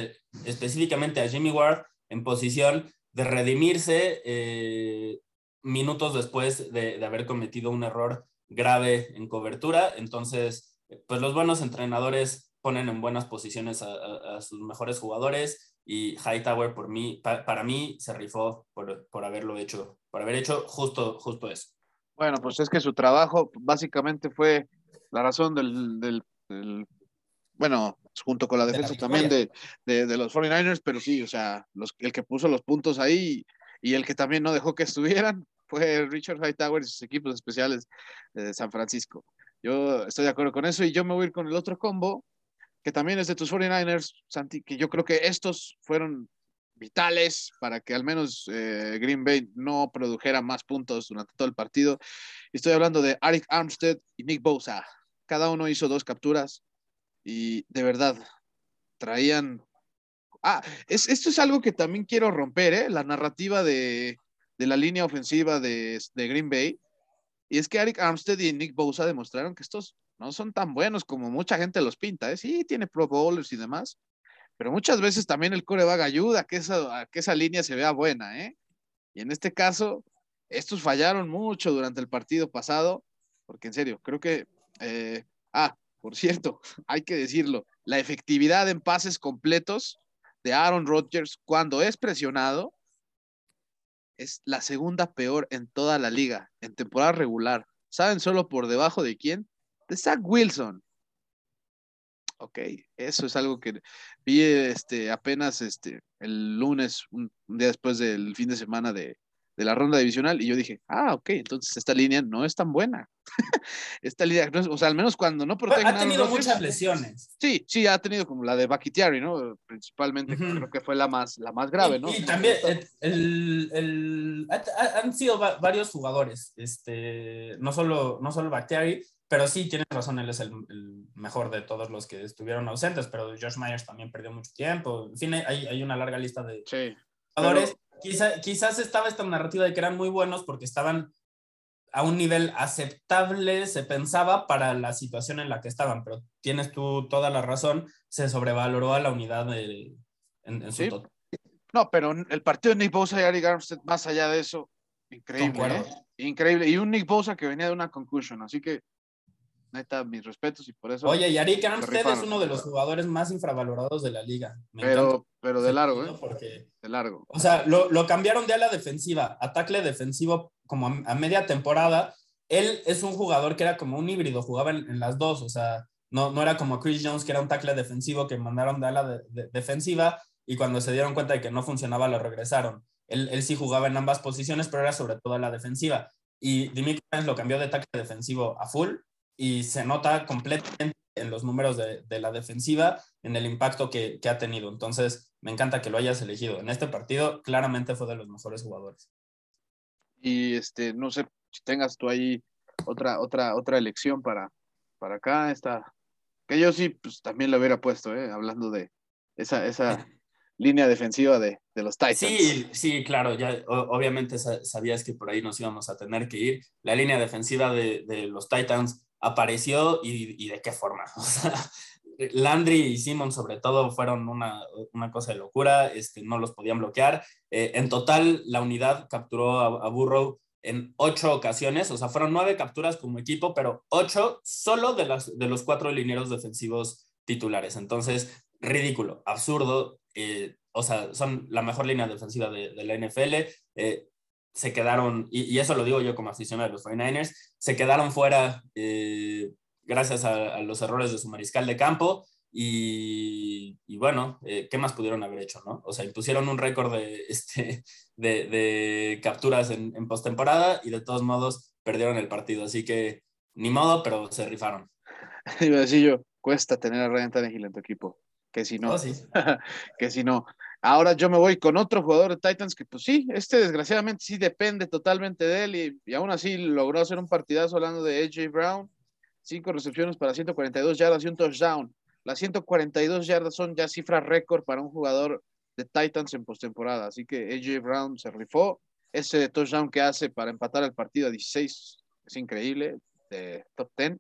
específicamente a Jimmy Ward en posición de redimirse eh, minutos después de, de haber cometido un error grave en cobertura. Entonces, pues los buenos entrenadores ponen en buenas posiciones a, a, a sus mejores jugadores y Hightower por mí, pa, para mí se rifó por, por, haberlo hecho, por haber hecho justo, justo eso. Bueno, pues es que su trabajo básicamente fue la razón del, del, del bueno, junto con la defensa de la también de, de, de, los 49ers, pero sí, o sea, los, el que puso los puntos ahí y el que también no dejó que estuvieran fue Richard Hightower y sus equipos especiales de San Francisco. Yo estoy de acuerdo con eso y yo me voy a ir con el otro combo, que también es de tus 49ers, Santi, que yo creo que estos fueron vitales para que al menos eh, Green Bay no produjera más puntos durante todo el partido. Estoy hablando de Arik Armstead y Nick Bosa. Cada uno hizo dos capturas y de verdad traían... Ah, es, esto es algo que también quiero romper, ¿eh? La narrativa de, de la línea ofensiva de, de, Green Bay. Y es que Arik Armstead y Nick Bosa demostraron que estos no son tan buenos como mucha gente los pinta. ¿eh? Sí, tiene pro bowlers y demás, pero muchas veces también el coreback ayuda a que esa, a que esa línea se vea buena, ¿eh? Y en este caso, estos fallaron mucho durante el partido pasado, porque en serio, creo que, eh, ah, por cierto, hay que decirlo, la efectividad en pases completos de Aaron Rodgers cuando es presionado es la segunda peor en toda la liga, en temporada regular. ¿Saben solo por debajo de quién? De Zach Wilson. Ok, eso es algo que vi este, apenas este, el lunes, un, día después del fin de semana de, de, la ronda divisional, y yo dije, ah, ok, entonces esta línea no es tan buena. esta línea, o sea, al menos cuando no protege. Ha tenido muchas lesiones. Sí, sí, ha tenido como la de Bakitiari, ¿no? Principalmente, uh -huh. creo que fue la más, la más grave, y, ¿no? Y también el, el, el, han sido varios jugadores, este, no solo, no solo Bakitiari, pero sí, tienes razón, él es el, el, mejor de todos los que estuvieron ausentes, pero Josh Myers también perdió mucho tiempo. En fin, hay, hay una larga lista de sí, jugadores. Pero... Quizá, quizás estaba esta narrativa de que eran muy buenos porque estaban a un nivel aceptable, se pensaba, para la situación en la que estaban, pero tienes tú toda la razón, se sobrevaloró a la unidad de, en, en su sí. total. No, pero el partido de Nick Bosa y Ari Armstead, más allá de eso, increíble. ¿eh? Increíble. Y un Nick Bosa que venía de una concussion, así que neta, mis respetos y por eso. Oye, y Arik Armstead es uno de los jugadores más infravalorados de la liga. Me pero, pero de largo, ¿eh? Porque, de largo. O sea, lo, lo, cambiaron de ala defensiva, ataque defensivo como a, a, media temporada. Él es un jugador que era como un híbrido, jugaba en, en, las dos, o sea, no, no era como Chris Jones, que era un tackle defensivo que mandaron de ala de, de, defensiva y cuando se dieron cuenta de que no funcionaba lo regresaron. Él, él sí jugaba en ambas posiciones, pero era sobre todo a la defensiva. Y Dimitri lo cambió de tackle defensivo a full y se nota completamente en los números de, de la defensiva, en el impacto que, que, ha tenido. Entonces, me encanta que lo hayas elegido. En este partido, claramente fue de los mejores jugadores. Y este, no sé si tengas tú ahí otra, otra, otra elección para, para acá, esta, que yo sí, pues también lo hubiera puesto, ¿eh? hablando de esa, esa línea defensiva de, de, los Titans. Sí, sí, claro, ya obviamente sabías que por ahí nos íbamos a tener que ir. La línea defensiva de, de los Titans apareció y, y de qué forma. O sea, Landry y Simon sobre todo fueron una, una, cosa de locura, este, no los podían bloquear. Eh, en total, la unidad capturó a, a, Burrow en ocho ocasiones, o sea, fueron nueve capturas como equipo, pero ocho solo de, las, de los cuatro linieros defensivos titulares. Entonces, ridículo, absurdo. Eh, o sea, son la mejor línea defensiva de, de la NFL. Eh, se quedaron, y, y, eso lo digo yo como aficionado de los 49ers, se quedaron fuera eh, gracias a, a, los errores de su mariscal de campo y, bueno, eh, ¿qué más pudieron haber hecho, no? O sea, impusieron un récord de, este, de, capturas en, en postemporada y de todos modos perdieron el partido. Así que ni modo, pero se rifaron. Iba a decir yo, cuesta tener a Ryan Tannehill en tu equipo. Que si no, Oh, sí. que si no. Ahora yo me voy con otro jugador de Titans que, pues sí, este desgraciadamente sí depende totalmente de él y, y aún así logró hacer un partidazo hablando de AJ Brown. Cinco recepciones para 142 yardas y un touchdown. Las 142 yardas son ya cifra récord para un jugador de Titans en postemporada. Así que AJ Brown se rifó. Ese touchdown que hace para empatar el partido a 16 es increíble, de top 10.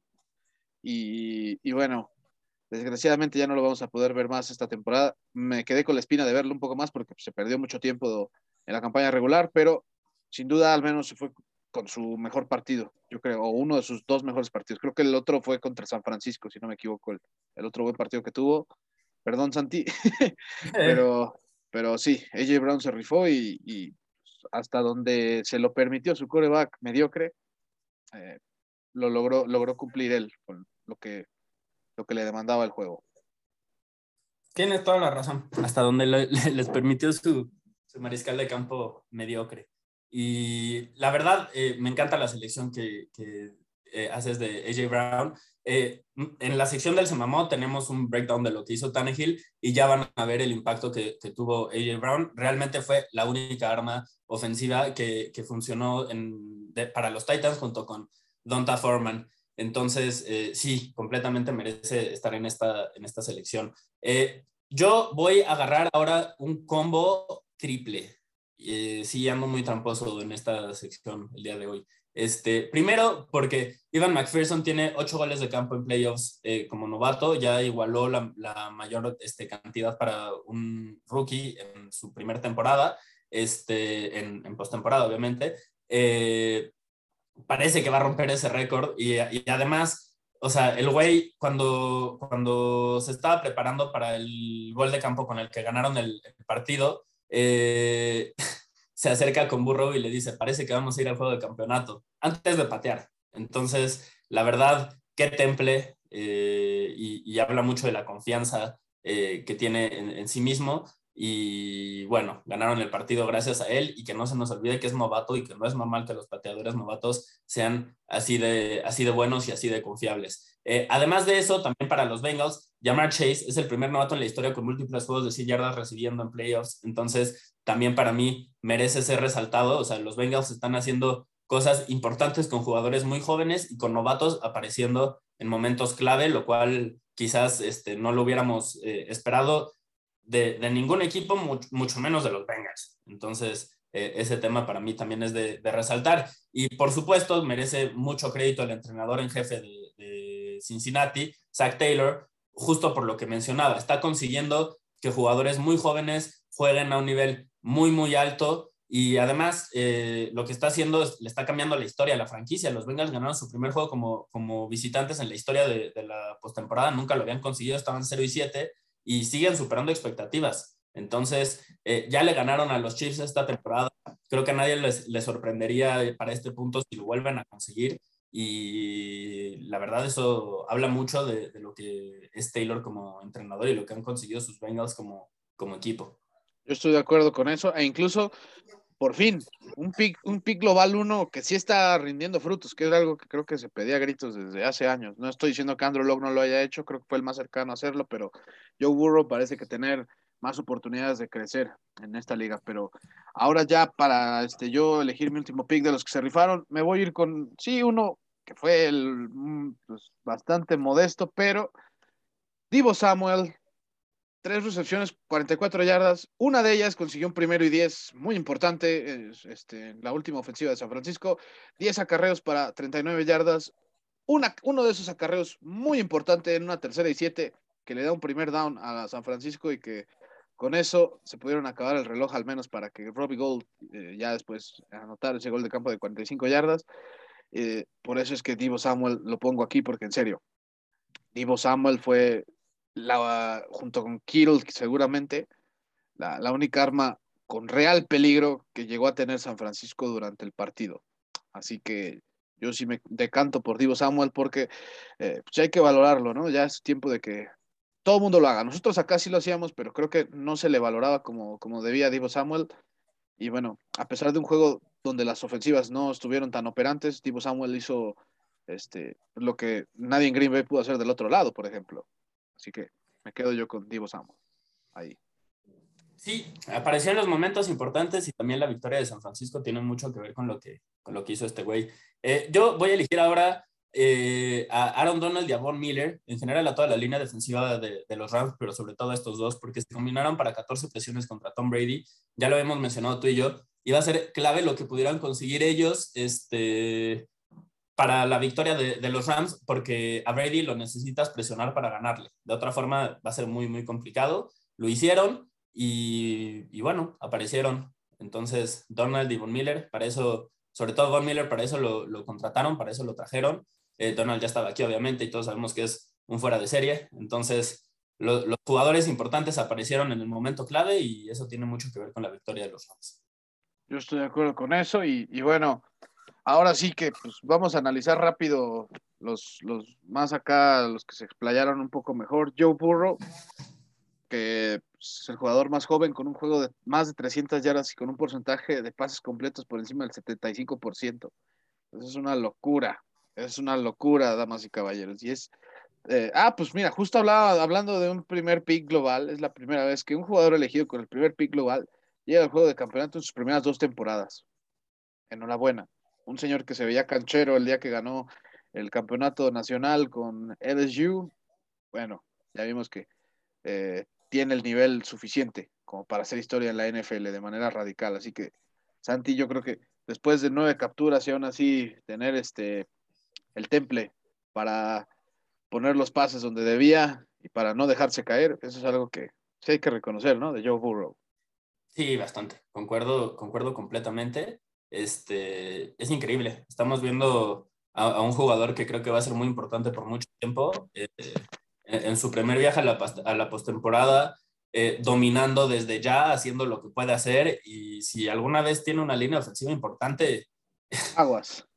Y, y bueno, desgraciadamente ya no lo vamos a poder ver más esta temporada. Me quedé con la espina de verlo un poco más porque se perdió mucho tiempo en la campaña regular, pero sin duda al menos se fue con su mejor partido, yo creo, o uno de sus dos mejores partidos. Creo que el otro fue contra San Francisco, si no me equivoco, el, el otro buen partido que tuvo. Perdón, Santi, pero, pero sí, AJ Brown se rifó y, y, hasta donde se lo permitió su coreback mediocre, eh, lo logró, logró cumplir él con lo que, lo que le demandaba el juego. Tienes toda la razón. Hasta donde le, les permitió su, su mariscal de campo mediocre. Y la verdad, eh, me encanta la selección que, que eh, haces de AJ Brown. Eh, en la sección del Semamó tenemos un breakdown de lo que hizo Tannehill y ya van a ver el impacto que, que tuvo AJ Brown. Realmente fue la única arma ofensiva que, que funcionó en, para los Titans junto con Donta Foreman. Entonces, eh, sí, completamente merece estar en esta, en esta selección. Eh, yo voy a agarrar ahora un combo triple. Eh, sí, ando muy tramposo en esta sección el día de hoy. Este, primero, porque Ivan McPherson tiene ocho goles de campo en playoffs eh, como novato, ya igualó la, la mayor este, cantidad para un rookie en su primera temporada, este, en, en postemporada, obviamente. Parece que va a romper ese récord y, y, además, o sea, el güey cuando, cuando se estaba preparando para el gol de campo con el que ganaron el, partido, eh, se acerca con Burrow y le dice, parece que vamos a ir al juego de campeonato, antes de patear. Entonces, la verdad, qué temple eh, y, habla mucho de la confianza eh, que tiene en, en, sí mismo. Y bueno, ganaron el partido gracias a él y que no se nos olvide que es novato y que no es normal que los pateadores novatos sean así de, así de buenos y así de confiables. Eh, además de eso, también para los Bengals, Jamar Chase es el primer novato en la historia con múltiples juegos de 100 yardas recibiendo en playoffs. Entonces, también para mí merece ser resaltado. O sea, los Bengals están haciendo cosas importantes con jugadores muy jóvenes y con novatos apareciendo en momentos clave, lo cual quizás este, no lo hubiéramos eh, esperado de, ningún equipo, mucho, menos de los Bengals. Entonces, eh, ese tema para mí también es de, resaltar. Y por supuesto, merece mucho crédito el entrenador en jefe de, Cincinnati, Zach Taylor, justo por lo que mencionaba. Está consiguiendo que jugadores muy jóvenes jueguen a un nivel muy, muy alto. Y además, eh, lo que está haciendo es, le está cambiando la historia la franquicia. Los Bengals ganaron su primer juego como, como visitantes en la historia de, de la postemporada. Nunca lo habían conseguido, estaban 0 y 7 y siguen superando expectativas. Entonces, eh, ya le ganaron a los Chiefs esta temporada. Creo que a nadie les, les, sorprendería para este punto si lo vuelven a conseguir. Y la verdad, eso habla mucho de, de, lo que es Taylor como entrenador y lo que han conseguido sus Bengals como, como equipo. Yo estoy de acuerdo con eso. E incluso, por fin, un pick, un pick global 1 que sí está rindiendo frutos, que es algo que creo que se pedía a gritos desde hace años. No estoy diciendo que Andrew Locke no lo haya hecho, creo que fue el más cercano a hacerlo, pero Joe Burrow parece que tener más oportunidades de crecer en esta liga. Pero ahora ya para este, yo elegir mi último pick de los que se rifaron, me voy a ir con, sí, uno que fue el, pues, bastante modesto, pero Divo Samuel, tres recepciones, 44 yardas. Una de ellas consiguió un primero y 10 muy importante, este, la última ofensiva de San Francisco. 10 acarreos para 39 yardas. Una, uno de esos acarreos muy importante en una tercera y siete que le da un primer down a San Francisco y que con eso se pudieron acabar el reloj al menos para que Robbie Gold eh, ya después anotara ese gol de campo de 45 yardas. Eh, por eso es que Divo Samuel lo pongo aquí porque en serio, Divo Samuel fue la, junto con Kittle seguramente la, única arma con real peligro que llegó a tener San Francisco durante el partido. Así que yo sí me decanto por Divo Samuel porque eh, pues hay que valorarlo, ¿no? Ya es tiempo de que todo el mundo lo haga. Nosotros acá sí lo hacíamos, pero creo que no se le valoraba como, como debía Divo Samuel. Y bueno, a pesar de un juego donde las ofensivas no estuvieron tan operantes, Divo Samuel hizo este, lo que nadie en Green Bay pudo hacer del otro lado, por ejemplo. Así que me quedo yo con Divo Samuel. Ahí. Sí, apareció en los momentos importantes y también la victoria de San Francisco tiene mucho que ver con lo que, con lo que hizo este güey. Eh, yo voy a elegir ahora eh, a Aaron Donald y a Von Miller, en general a toda la línea defensiva de, los Rams, pero sobre todo a estos dos, porque se combinaron para 14 presiones contra Tom Brady. Ya lo hemos mencionado tú y yo. Va a ser clave lo que pudieran conseguir ellos este, para la victoria de, los Rams, porque a Brady lo necesitas presionar para ganarle. De otra forma, va a ser muy, muy complicado. Lo hicieron y, y bueno, aparecieron. Entonces, Donald y Von Miller, para eso, sobre todo Von Miller, para eso lo, contrataron, para eso lo trajeron. Eh, Donald ya estaba aquí, obviamente, y todos sabemos que es un fuera de serie. Entonces, lo, los jugadores importantes aparecieron en el momento clave y eso tiene mucho que ver con la victoria de los Rams. Yo estoy de acuerdo con eso y bueno, ahora sí que pues, vamos a analizar rápido los, los más acá, los que se explayaron un poco mejor. Joe Burrow, que es el jugador más joven con un juego de más de 300 yardas y con un porcentaje de pases completos por encima del 75%. Eso es una locura, es una locura, damas y caballeros. Y es, eh, ah, pues mira, justo hablaba, hablando de un primer pick global, es la primera vez que un jugador elegido con el primer pick global llega al juego de campeonato en sus primeras dos temporadas. Enhorabuena. Un señor que se veía canchero el día que ganó el campeonato nacional con LSU. Bueno, ya vimos que eh, tiene el nivel suficiente como para hacer historia en la NFL de manera radical. Así que, Santi, yo creo que después de nueve capturas y aún así tener este el temple para poner los pases donde debía y para no dejarse caer, eso es algo que sí hay que reconocer, ¿no? De Joe Burrow. Sí, bastante. Concuerdo, concuerdo completamente. Este, es increíble. Estamos viendo a, a, un jugador que creo que va a ser muy importante por mucho tiempo. Eh, en su primer viaje a la, a la postemporada, eh, dominando desde ya, haciendo lo que puede hacer. Y si alguna vez tiene una línea ofensiva importante. Aguas.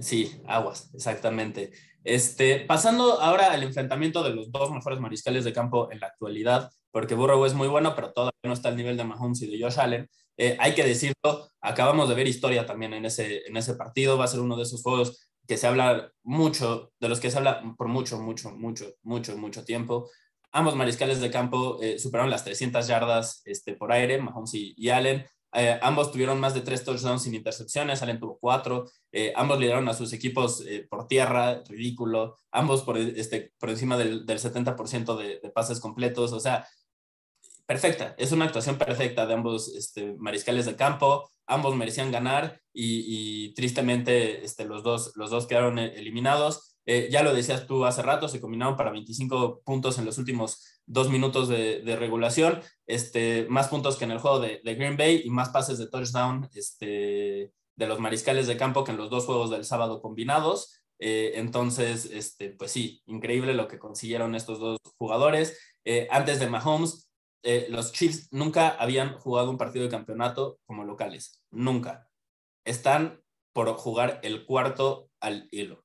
sí, aguas, exactamente. Este, pasando ahora al enfrentamiento de los dos mejores mariscales de campo en la actualidad, porque Burrow es muy bueno, pero todavía no está al nivel de Mahomes y de Josh Allen. Eh, hay que decirlo, acabamos de ver historia también en ese, en ese partido, va a ser uno de esos juegos que se habla mucho, de los que se habla por mucho, mucho, mucho, mucho, mucho tiempo. Ambos mariscales de campo eh, superaron las 300 yardas este, por aire, Mahomes y, Allen. Eh, ambos tuvieron más de tres touchdowns sin intercepciones, Allen tuvo cuatro. Ambos lideraron a sus equipos por tierra, ridículo. Ambos por, este, por encima del, del 70% de, de, pases completos. O sea, perfecta. Es una actuación perfecta de ambos este, mariscales de campo ambos merecían ganar y, y tristemente este, los, dos, los dos quedaron eliminados. Eh, ya lo decías tú hace rato, se combinaron para 25 puntos en los últimos dos minutos de, de regulación, este, más puntos que en el juego de, de, Green Bay y más pases de touchdown este, de los mariscales de campo que en los dos juegos del sábado combinados. Eh, entonces, este, pues sí, increíble lo que consiguieron estos dos jugadores. Eh, antes de Mahomes, eh, los Chiefs nunca habían jugado un partido de campeonato como locales, nunca. Están por jugar el cuarto al hilo.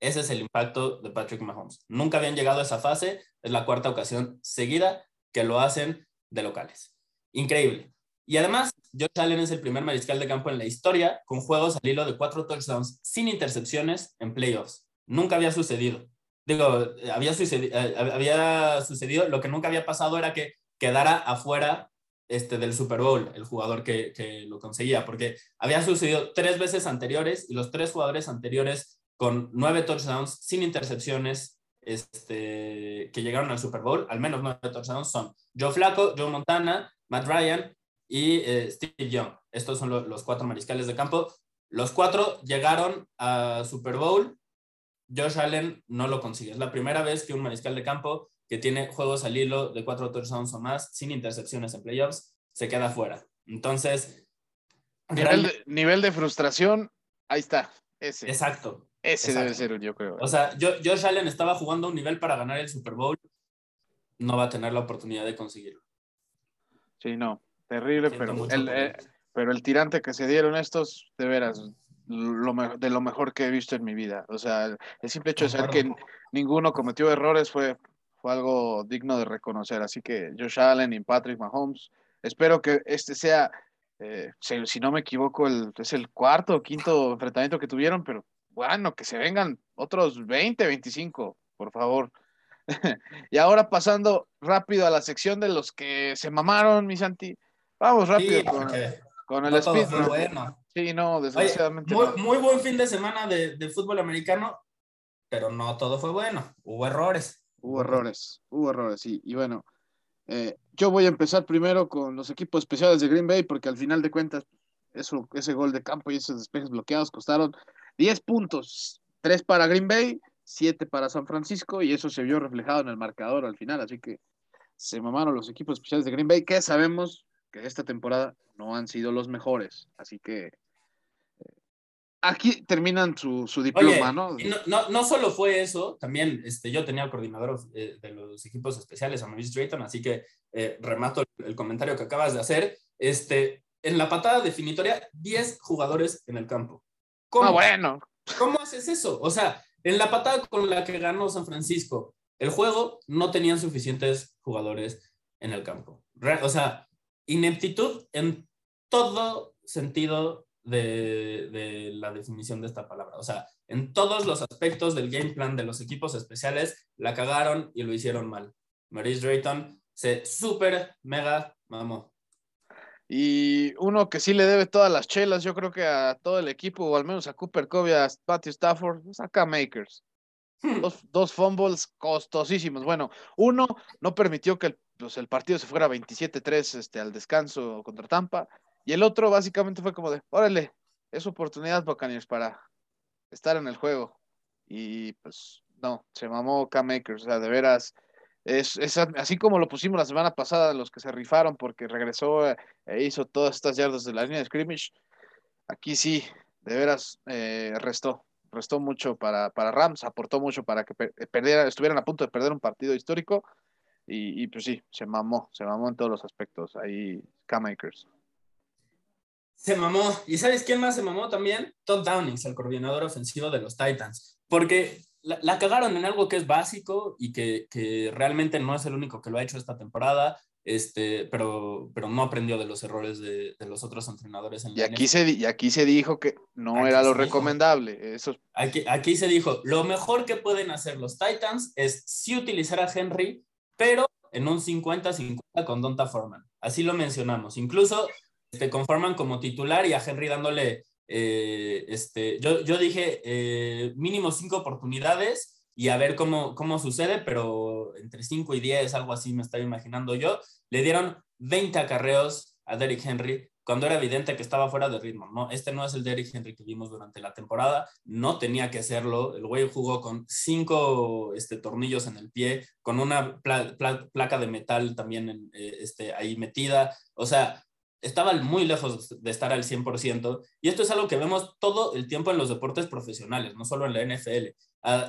Ese es el impacto de Patrick Mahomes. Nunca habían llegado a esa fase, es la cuarta ocasión seguida que lo hacen de locales. Increíble. Y además, Josh Allen es el primer mariscal de campo en la historia con juegos al hilo de cuatro touchdowns sin intercepciones en playoffs. Nunca había sucedido. Digo, había, sucedi eh, había sucedido, lo que nunca había pasado era que quedara afuera este, del Super Bowl, el jugador que, que, lo conseguía, porque había sucedido tres veces anteriores y los tres jugadores anteriores con nueve touchdowns sin intercepciones este, que llegaron al Super Bowl, al menos nueve touchdowns, son Joe Flaco, Joe Montana, Matt Ryan y eh, Steve Young. Estos son lo, los cuatro mariscales de campo. Los cuatro llegaron a Super Bowl. Josh Allen no lo consigue. Es la primera vez que un mariscal de campo que tiene juegos al hilo de cuatro touchdowns o más, sin intercepciones en playoffs, se queda fuera. Entonces. Nivel de, nivel de frustración, ahí está. Ese. Exacto. Ese exacto. debe ser, yo creo. O sea, yo, Josh Allen estaba jugando a un nivel para ganar el Super Bowl. No va a tener la oportunidad de conseguirlo. Sí, no. Terrible, pero el, eh, pero el tirante que se dieron estos, de veras, lo, de lo mejor que he visto en mi vida. O sea, el simple hecho de saber que ninguno cometió errores fue fue algo digno de reconocer. Así que Josh Allen y Patrick Mahomes, espero que este sea, eh, si, no me equivoco, el, es el cuarto o quinto enfrentamiento que tuvieron, pero bueno, que se vengan otros 20, 25, por favor. y ahora pasando rápido a la sección de los que se mamaron, mi Santi. Vamos rápido con, el speed. bueno. Sí, no, desgraciadamente. muy, buen fin de semana de, fútbol americano, pero no todo fue bueno. Hubo errores. Hubo errores, hubo errores, sí. Y bueno, eh, yo voy a empezar primero con los equipos especiales de Green Bay, porque al final de cuentas, eso, ese gol de campo y esos despejes bloqueados costaron 10 puntos. 3 para Green Bay, 7 para San Francisco, y eso se vio reflejado en el marcador al final. Así que se mamaron los equipos especiales de Green Bay, que sabemos que esta temporada no han sido los mejores. Así que aquí terminan su, diploma, ¿no? ¿no? ¿no? solo fue eso, también este, yo tenía coordinador eh, de los equipos especiales, a Maurice Drayton, así que eh, remato el, comentario que acabas de hacer. Este, en la patada definitoria, 10 jugadores en el campo. ¿Cómo? Ah, bueno. ¿Cómo haces eso? O sea, en la patada con la que ganó San Francisco, el juego no tenían suficientes jugadores en el campo. O sea, ineptitud en todo sentido de, la definición de esta palabra. O sea, en todos los aspectos del game plan de los equipos especiales, la cagaron y lo hicieron mal. Maurice Drayton se súper mega mamó. Y uno que sí le debe todas las chelas, yo creo que a todo el equipo, o al menos a Cooper Covey, a Patty Stafford, saca Makers. Hmm. Dos, fumbles costosísimos. Bueno, uno no permitió que el, pues, el partido se fuera 27-3 este, al descanso contra Tampa. Y el otro básicamente fue como de, órale, es oportunidad, Buccaneers, para estar en el juego. Y pues no, se mamó K-Makers, o sea, de veras, es, así como lo pusimos la semana pasada, los que se rifaron porque regresó e hizo todas estas yardas de la línea de scrimmage, aquí sí, de veras, eh, restó, restó mucho para, para Rams, aportó mucho para que estuvieran a punto de perder un partido histórico. Y, pues sí, se mamó, se mamó en todos los aspectos. Ahí, K-Makers. Se mamó. ¿Y sabes quién más se mamó también? Todd Downings, el coordinador ofensivo de los Titans. Porque la, cagaron en algo que es básico y que, que, realmente no es el único que lo ha hecho esta temporada, este, pero, pero no aprendió de los errores de, de los otros entrenadores. En y, aquí se, y aquí se dijo que no era lo recomendable. Eso... Aquí, aquí se dijo, lo mejor que pueden hacer los Titans es sí utilizar a Henry, pero en un 50-50 con Donta Foreman. Así lo mencionamos. Incluso te conforman como titular y a Henry dándole, eh, este, yo, yo dije eh, mínimo cinco oportunidades y a ver cómo, cómo sucede, pero entre 5 y 10, algo así me estaba imaginando yo, le dieron 20 acarreos a Derrick Henry cuando era evidente que estaba fuera de ritmo, ¿no? Este no es el Derrick Henry que vimos durante la temporada, no tenía que serlo, el güey jugó con cinco este, tornillos en el pie, con una placa de metal también eh, este, ahí metida, o sea, estaba muy lejos de estar al 100%. Y esto es algo que vemos todo el tiempo en los deportes profesionales, no solo en la NFL.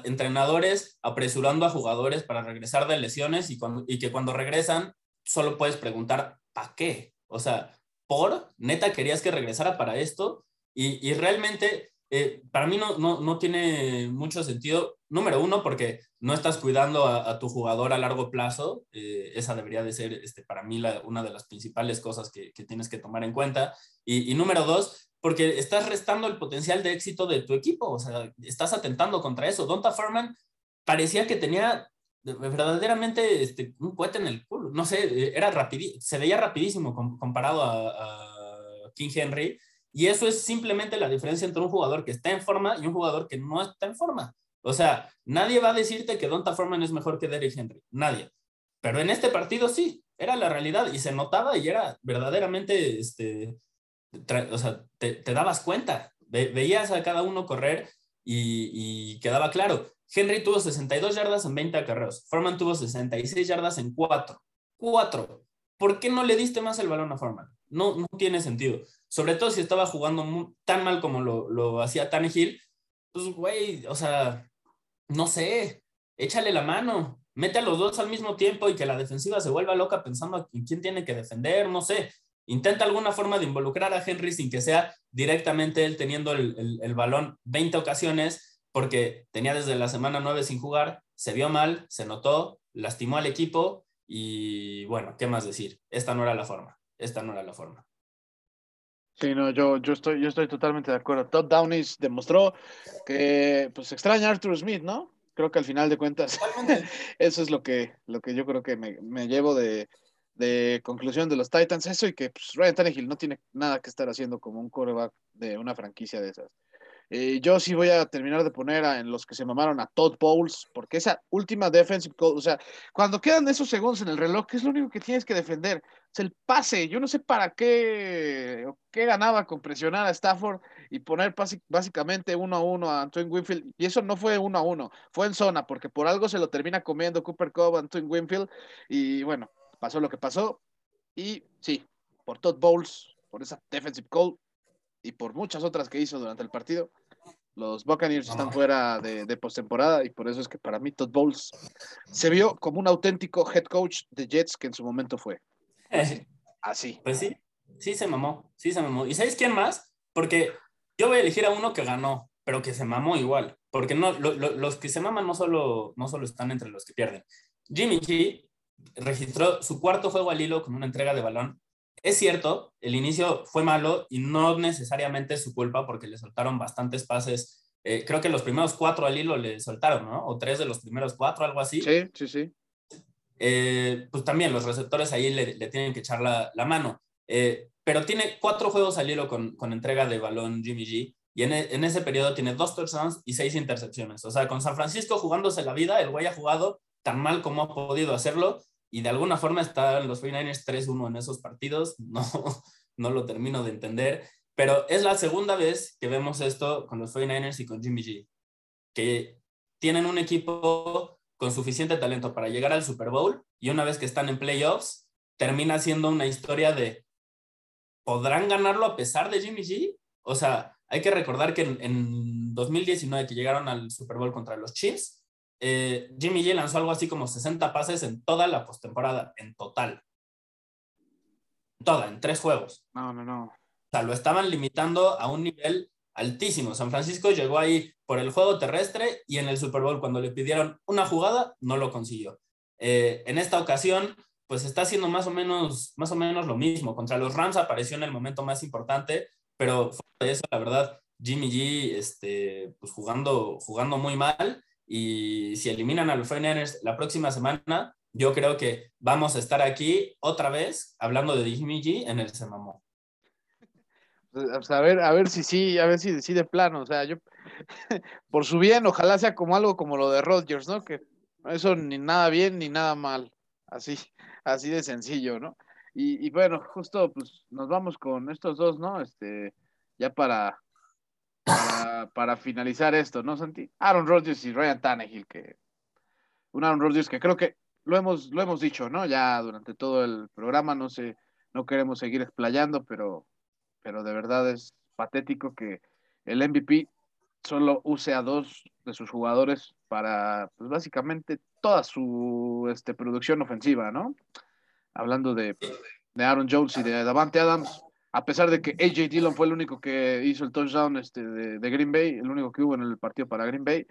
entrenadores apresurando a jugadores para regresar de lesiones y, que cuando regresan solo puedes preguntar, ¿para qué? O sea, ¿por? ¿Neta querías que regresara para esto? Y, y realmente eh, para mí no, no, no, tiene mucho sentido. Número uno, porque no estás cuidando a, tu jugador a largo plazo. Eh, esa debería de ser este, para mí una de las principales cosas que, tienes que tomar en cuenta. Y, número dos, porque estás restando el potencial de éxito de tu equipo. O sea, estás atentando contra eso. Donta Furman parecía que tenía verdaderamente este, un cohete en el culo. No sé, era se veía rapidísimo comparado a King Henry y eso es simplemente la diferencia entre un jugador que está en forma y un jugador que no está en forma. O sea, nadie va a decirte que Donta Foreman es mejor que Derrick Henry. Nadie. Pero en este partido sí, era la realidad y se notaba y era verdaderamente, este, o sea, te, dabas cuenta. veías a cada uno correr y, y, quedaba claro. Henry tuvo 62 yardas en 20 acarreos. Foreman tuvo 66 yardas en 4. 4. ¿Por qué no le diste más el balón a Foreman? No, no tiene sentido. Sobre todo si estaba jugando tan mal como lo, lo hacía Tannehill. Pues, güey, o sea, no sé, échale la mano, mete a los dos al mismo tiempo y que la defensiva se vuelva loca pensando en quién tiene que defender, no sé. Intenta alguna forma de involucrar a Henry sin que sea directamente él teniendo el, el, balón 20 ocasiones, porque tenía desde la semana 9 sin jugar, se vio mal, se notó, lastimó al equipo y bueno, ¿qué más decir? Esta no era la forma, esta no era la forma. Sí, no, yo, yo, estoy, yo estoy totalmente de acuerdo. Todd Downey demostró que pues extraña a Arthur Smith, ¿no? Creo que al final de cuentas eso es lo que, lo que yo creo que me, me llevo de, de, conclusión de los Titans, eso y que pues, Ryan Tannehill no tiene nada que estar haciendo como un coreback de una franquicia de esas. Eh, yo sí voy a terminar de poner en los que se mamaron a Todd Bowles, porque esa última defensive call, o sea, cuando quedan esos segundos en el reloj, ¿qué es lo único que tienes que defender? Es el pase. Yo no sé para qué, qué ganaba con presionar a Stafford y poner básicamente uno a uno a Antoine Winfield. Y eso no fue uno a uno, fue en zona, porque por algo se lo termina comiendo Cooper Cobb, Antoine Winfield. Y bueno, pasó lo que pasó. Y sí, por Todd Bowles, por esa defensive call, y por muchas otras que hizo durante el partido, los Buccaneers están fuera de, de postemporada y por eso es que para mí Todd Bowles se vio como un auténtico head coach de Jets que en su momento fue. Así. Pues sí, sí se mamó, sí se mamó. ¿Y sabes quién más? Porque yo voy a elegir a uno que ganó, pero que se mamó igual. Porque no, los que se maman no solo, no solo están entre los que pierden. Jimmy G registró su cuarto juego al hilo con una entrega de balón es cierto, el inicio fue malo y no necesariamente su culpa porque le soltaron bastantes pases. Eh, creo que los primeros cuatro al hilo le soltaron, ¿no? O tres de los primeros cuatro, algo así. Sí, sí, sí. Eh, pues también los receptores ahí le, tienen que echar la, mano. Eh, pero tiene cuatro juegos al hilo con, entrega de balón Jimmy G. Y en, en, ese periodo tiene dos touchdowns y seis intercepciones. O sea, con San Francisco jugándose la vida, el güey ha jugado tan mal como ha podido hacerlo y de alguna forma están los 49ers 3-1 en esos partidos, no, no lo termino de entender, pero es la segunda vez que vemos esto con los 49ers y con Jimmy G, que tienen un equipo con suficiente talento para llegar al Super Bowl y una vez que están en playoffs, termina siendo una historia de, ¿podrán ganarlo a pesar de Jimmy G? O sea, hay que recordar que en, en 2019 que llegaron al Super Bowl contra los Chiefs, eh, Jimmy G lanzó algo así como 60 pases en toda la postemporada, en total. Toda, en tres juegos. No, no, no. O sea, lo estaban limitando a un nivel altísimo. San Francisco llegó ahí por el juego terrestre y en el Super Bowl, cuando le pidieron una jugada, no lo consiguió. Eh, en esta ocasión, pues está haciendo más o menos, más o menos lo mismo. Contra los Rams apareció en el momento más importante, pero fue de eso, la verdad, Jimmy G, este, pues jugando, jugando muy mal y si eliminan a los 49ers la próxima semana, yo creo que vamos a estar aquí otra vez hablando de Jimmy G en el Semamó. Pues, a ver, a ver si sí, a ver si decide plano. O sea, yo, por su bien, ojalá sea como algo como lo de Rodgers, ¿no? Que eso ni nada bien ni nada mal. Así, así de sencillo, ¿no? Y, y bueno, justo pues nos vamos con estos dos, ¿no? Este, ya para, para, finalizar esto, ¿no, Santi? Aaron Rodgers y Ryan Tannehill, que un Aaron Rodgers que creo que lo hemos, lo hemos dicho, ¿no? Ya durante todo el programa, no sé, no queremos seguir explayando, pero, pero de verdad es patético que el MVP solo use a dos de sus jugadores para, pues básicamente, toda su este, producción ofensiva, ¿no? Hablando de, de Aaron Jones y de Davante Adams, a pesar de que AJ Dillon fue el único que hizo el touchdown este, de, Green Bay, el único que hubo en el partido para Green Bay.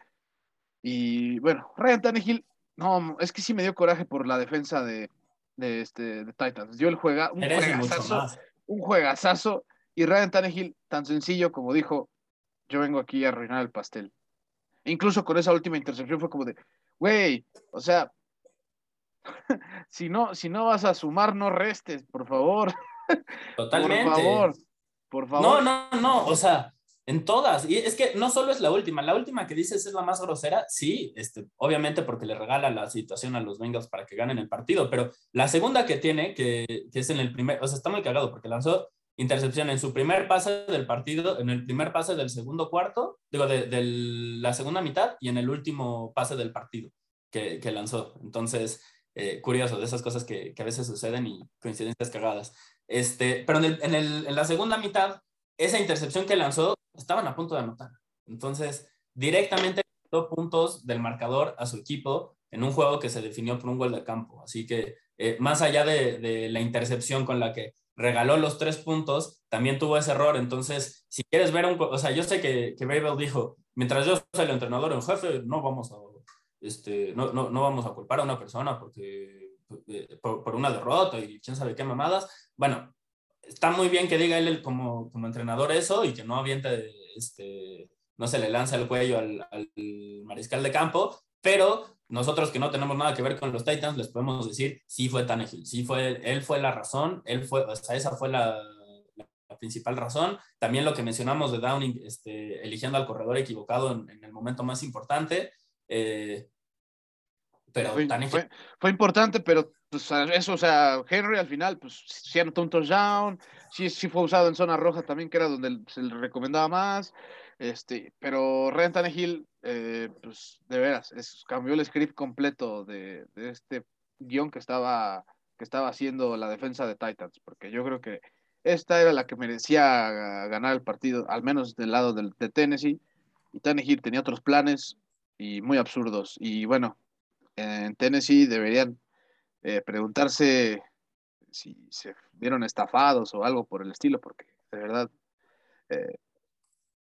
Y bueno, Ryan Tannehill, no, es que sí me dio coraje por la defensa de, de, este, de Titans. Dio el juega, un juegazazo, un juegazazo, y Ryan Tannehill, tan sencillo como dijo, yo vengo aquí a arruinar el pastel. E incluso con esa última intercepción fue como de, güey, o sea, si no, si no vas a sumar, no restes, por favor. Totalmente. Por favor, por favor. No, no, no, o sea, en todas. Y es que no solo es la última, la última que dices es la más grosera, sí, este, obviamente porque le regala la situación a los Bengals para que ganen el partido, pero la segunda que tiene, que, que es en el primer, o sea, está muy cagado porque lanzó intercepción en su primer pase del partido, en el primer pase del segundo cuarto, digo, de, de la segunda mitad y en el último pase del partido que, que lanzó. Entonces, eh, curioso, de esas cosas que, que, a veces suceden y coincidencias cagadas. Este, pero en, el, en, la segunda mitad, esa intercepción que lanzó, estaban a punto de anotar. Entonces, directamente dio puntos del marcador a su equipo en un juego que se definió por un gol de campo. Así que, eh, más allá de, de, la intercepción con la que regaló los tres puntos, también tuvo ese error. Entonces, si quieres ver un... O sea, yo sé que, que Babel dijo, mientras yo soy el entrenador en jefe, no vamos a este, no, no, no vamos a culpar a una persona porque, eh, por, por, una derrota y quién sabe qué mamadas. Bueno, está muy bien que diga él como, como entrenador eso y que no aviente, este, no se le lanza el cuello al, al mariscal de campo, pero nosotros que no tenemos nada que ver con los Titans, les podemos decir, sí fue Tannehill, sí fue, él fue la razón, él fue, o sea, esa fue la, la principal razón. También lo que mencionamos de Downing, este, eligiendo al corredor equivocado en, en el momento más importante. Eh, pero fue, Tannehill, fue, fue, importante, pero pues, eso, o sea, Henry al final, pues sí anotó un touchdown, sí, sí fue usado en zona roja también, que era donde se le recomendaba más. Este, pero Ryan Tannehill, eh, pues de veras, es, cambió el script completo de, de, este guion que estaba, que estaba haciendo la defensa de Titans, porque yo creo que esta era la que merecía ganar el partido, al menos del lado del, de Tennessee, y Tannehill tenía otros planes y muy absurdos. Y bueno, en Tennessee deberían eh, preguntarse si se vieron estafados o algo por el estilo, porque de verdad eh,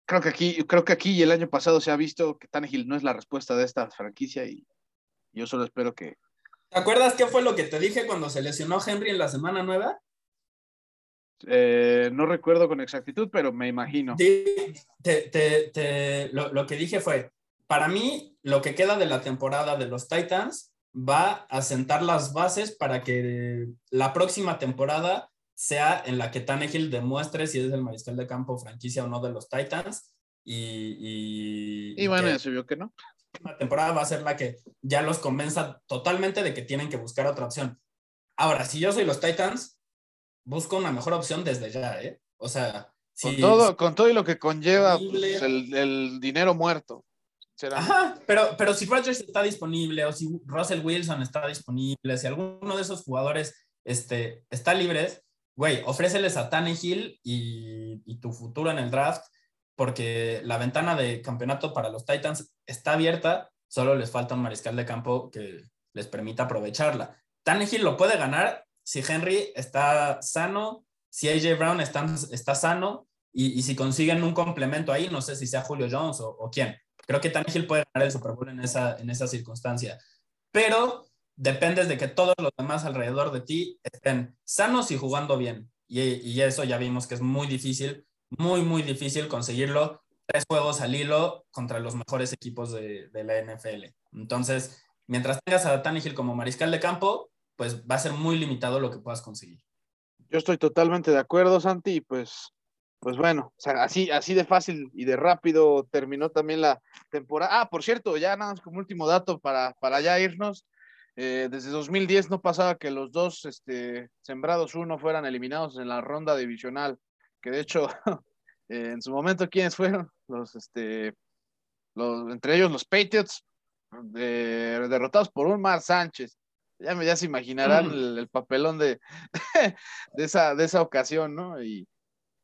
creo que aquí, creo que aquí y el año pasado se ha visto que Tannehill no es la respuesta de esta franquicia y yo solo espero que. ¿Te acuerdas qué fue lo que te dije cuando se lesionó Henry en la semana nueva? Eh, no recuerdo con exactitud, pero me imagino. Te, te, te, lo, lo, que dije fue, para mí, lo que queda de la temporada de los Titans va a sentar las bases para que la próxima temporada sea en la que Tannehill demuestre si es el mariscal de campo franquicia o no de los Titans. Y, y, y bueno, ya se vio que no. La temporada va a ser la que ya los convenza totalmente de que tienen que buscar otra opción. Ahora, si yo soy los Titans, busco una mejor opción desde ya, ¿eh? O sea, si, con, todo, con todo y lo que conlleva pues, el, el, dinero muerto. Ajá, pero, pero si Rodgers está disponible o si Russell Wilson está disponible, si alguno de esos jugadores este, está libre, güey, ofréceles a Tannehill y, y tu futuro en el draft, porque la ventana de campeonato para los Titans está abierta, solo les falta un mariscal de campo que les permita aprovecharla. Tannehill lo puede ganar si Henry está sano, si AJ Brown está, está sano y, y, si consiguen un complemento ahí, no sé si sea Julio Jones o quién. Creo que Tannehill puede ganar el Super Bowl en esa, en esa circunstancia. Pero dependes de que todos los demás alrededor de ti estén sanos y jugando bien. Y, y eso ya vimos que es muy difícil, muy, muy difícil conseguirlo. Tres juegos al hilo contra los mejores equipos de, de la NFL. Entonces, mientras tengas a Tannehill como mariscal de campo, pues va a ser muy limitado lo que puedas conseguir. Yo estoy totalmente de acuerdo, Santi, pues, pues bueno, o sea, así, así de fácil y de rápido terminó también la temporada. Ah, por cierto, ya nada más como último dato para, para ya irnos. Eh, desde 2010 no pasaba que los dos este, sembrados uno fueran eliminados en la ronda divisional, que de hecho, eh, en su momento, ¿quiénes fueron? Los, este, los, entre ellos los Patriots, de, derrotados por un Mar Sánchez ya, ya se imaginarán mm. el, el, papelón de, de, esa, de esa ocasión, ¿no? Y,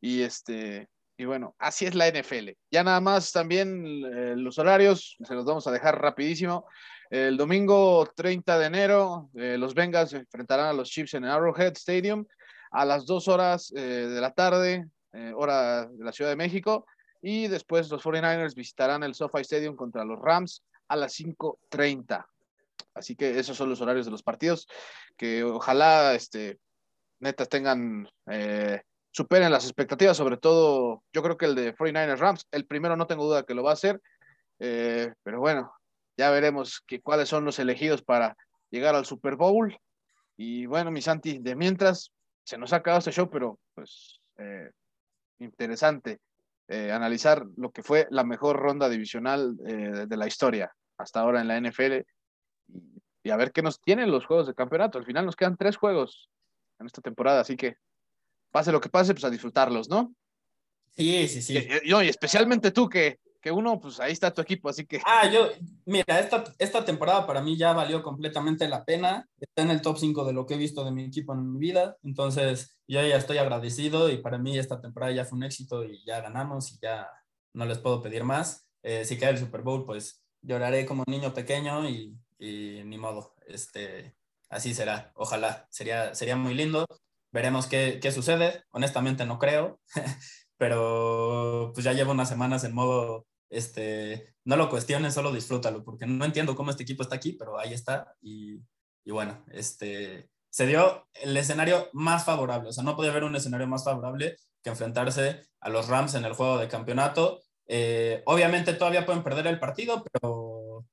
y, este, y bueno, así es la NFL. Ya nada más también eh, los horarios, se los vamos a dejar rapidísimo. El domingo 30 de enero, eh, los Bengals enfrentarán a los Chiefs en el Arrowhead Stadium a las 2 horas eh, de la tarde, hora de la Ciudad de México. Y después los 49ers visitarán el SoFi Stadium contra los Rams a las 5.30. Así que esos son los horarios de los partidos, que ojalá, este, netas tengan, superen las expectativas, sobre todo, yo creo que el de 49ers Rams, el primero no tengo duda que lo va a hacer, eh, pero bueno, ya veremos cuáles son los elegidos para llegar al Super Bowl. Y bueno, mi Santi, de mientras, se nos ha acabado este show, pero pues eh, interesante eh, analizar lo que fue la mejor ronda divisional de la historia hasta ahora en la NFL y a ver qué nos tienen los juegos de campeonato. Al final nos quedan tres juegos en esta temporada, así que pase lo que pase, pues a disfrutarlos, ¿no? Sí, sí, sí. Y, y, y especialmente tú, que, que, uno, pues ahí está tu equipo, así que. Ah, yo, mira, esta, esta temporada para mí ya valió completamente la pena. Está en el top 5 de lo que he visto de mi equipo en mi vida. Entonces, yo ya estoy agradecido y para mí esta temporada ya fue un éxito y ya ganamos y ya no les puedo pedir más. Eh, si cae el Super Bowl, pues lloraré como un niño pequeño y y ni modo, este, así será, ojalá, sería, sería muy lindo, veremos qué, qué sucede, honestamente no creo, pero pues ya llevo unas semanas en modo este, no lo cuestiones, solo disfrútalo, porque no entiendo cómo este equipo está aquí, pero ahí está. Y, y bueno, este, se dio el escenario más favorable, o sea, no podía haber un escenario más favorable que enfrentarse a los Rams en el juego de campeonato. Eh, obviamente todavía pueden perder el partido, pero,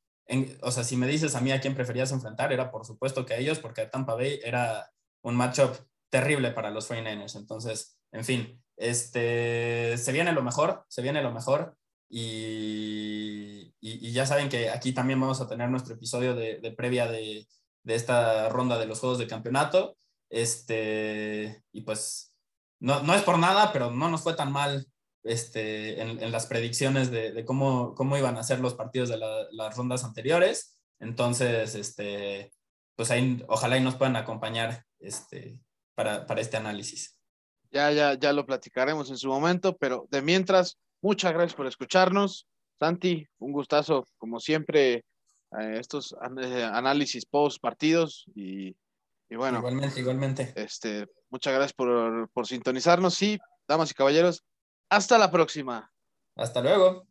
o sea, si me dices a mí a quién preferías enfrentar, era por supuesto que a ellos, porque Tampa Bay era un matchup terrible para los 49ers. Entonces, en fin, este, se viene lo mejor, se viene lo mejor. Y, y, ya saben que aquí también vamos a tener nuestro episodio de, de previa de, de, esta ronda de los juegos de campeonato. Este, y pues no, no es por nada, pero no nos fue tan mal este, en, en las predicciones de, de, cómo, cómo iban a ser los partidos de las rondas anteriores. Entonces, este, pues ahí ojalá y nos puedan acompañar este, para, para este análisis. Ya, ya, ya lo platicaremos en su momento, pero de mientras, muchas gracias por escucharnos. Santi, un gustazo, como siempre, eh, estos eh, análisis post partidos y, y, bueno. Igualmente, igualmente. Este, muchas gracias por, por sintonizarnos y, damas y caballeros, hasta la próxima. Hasta luego.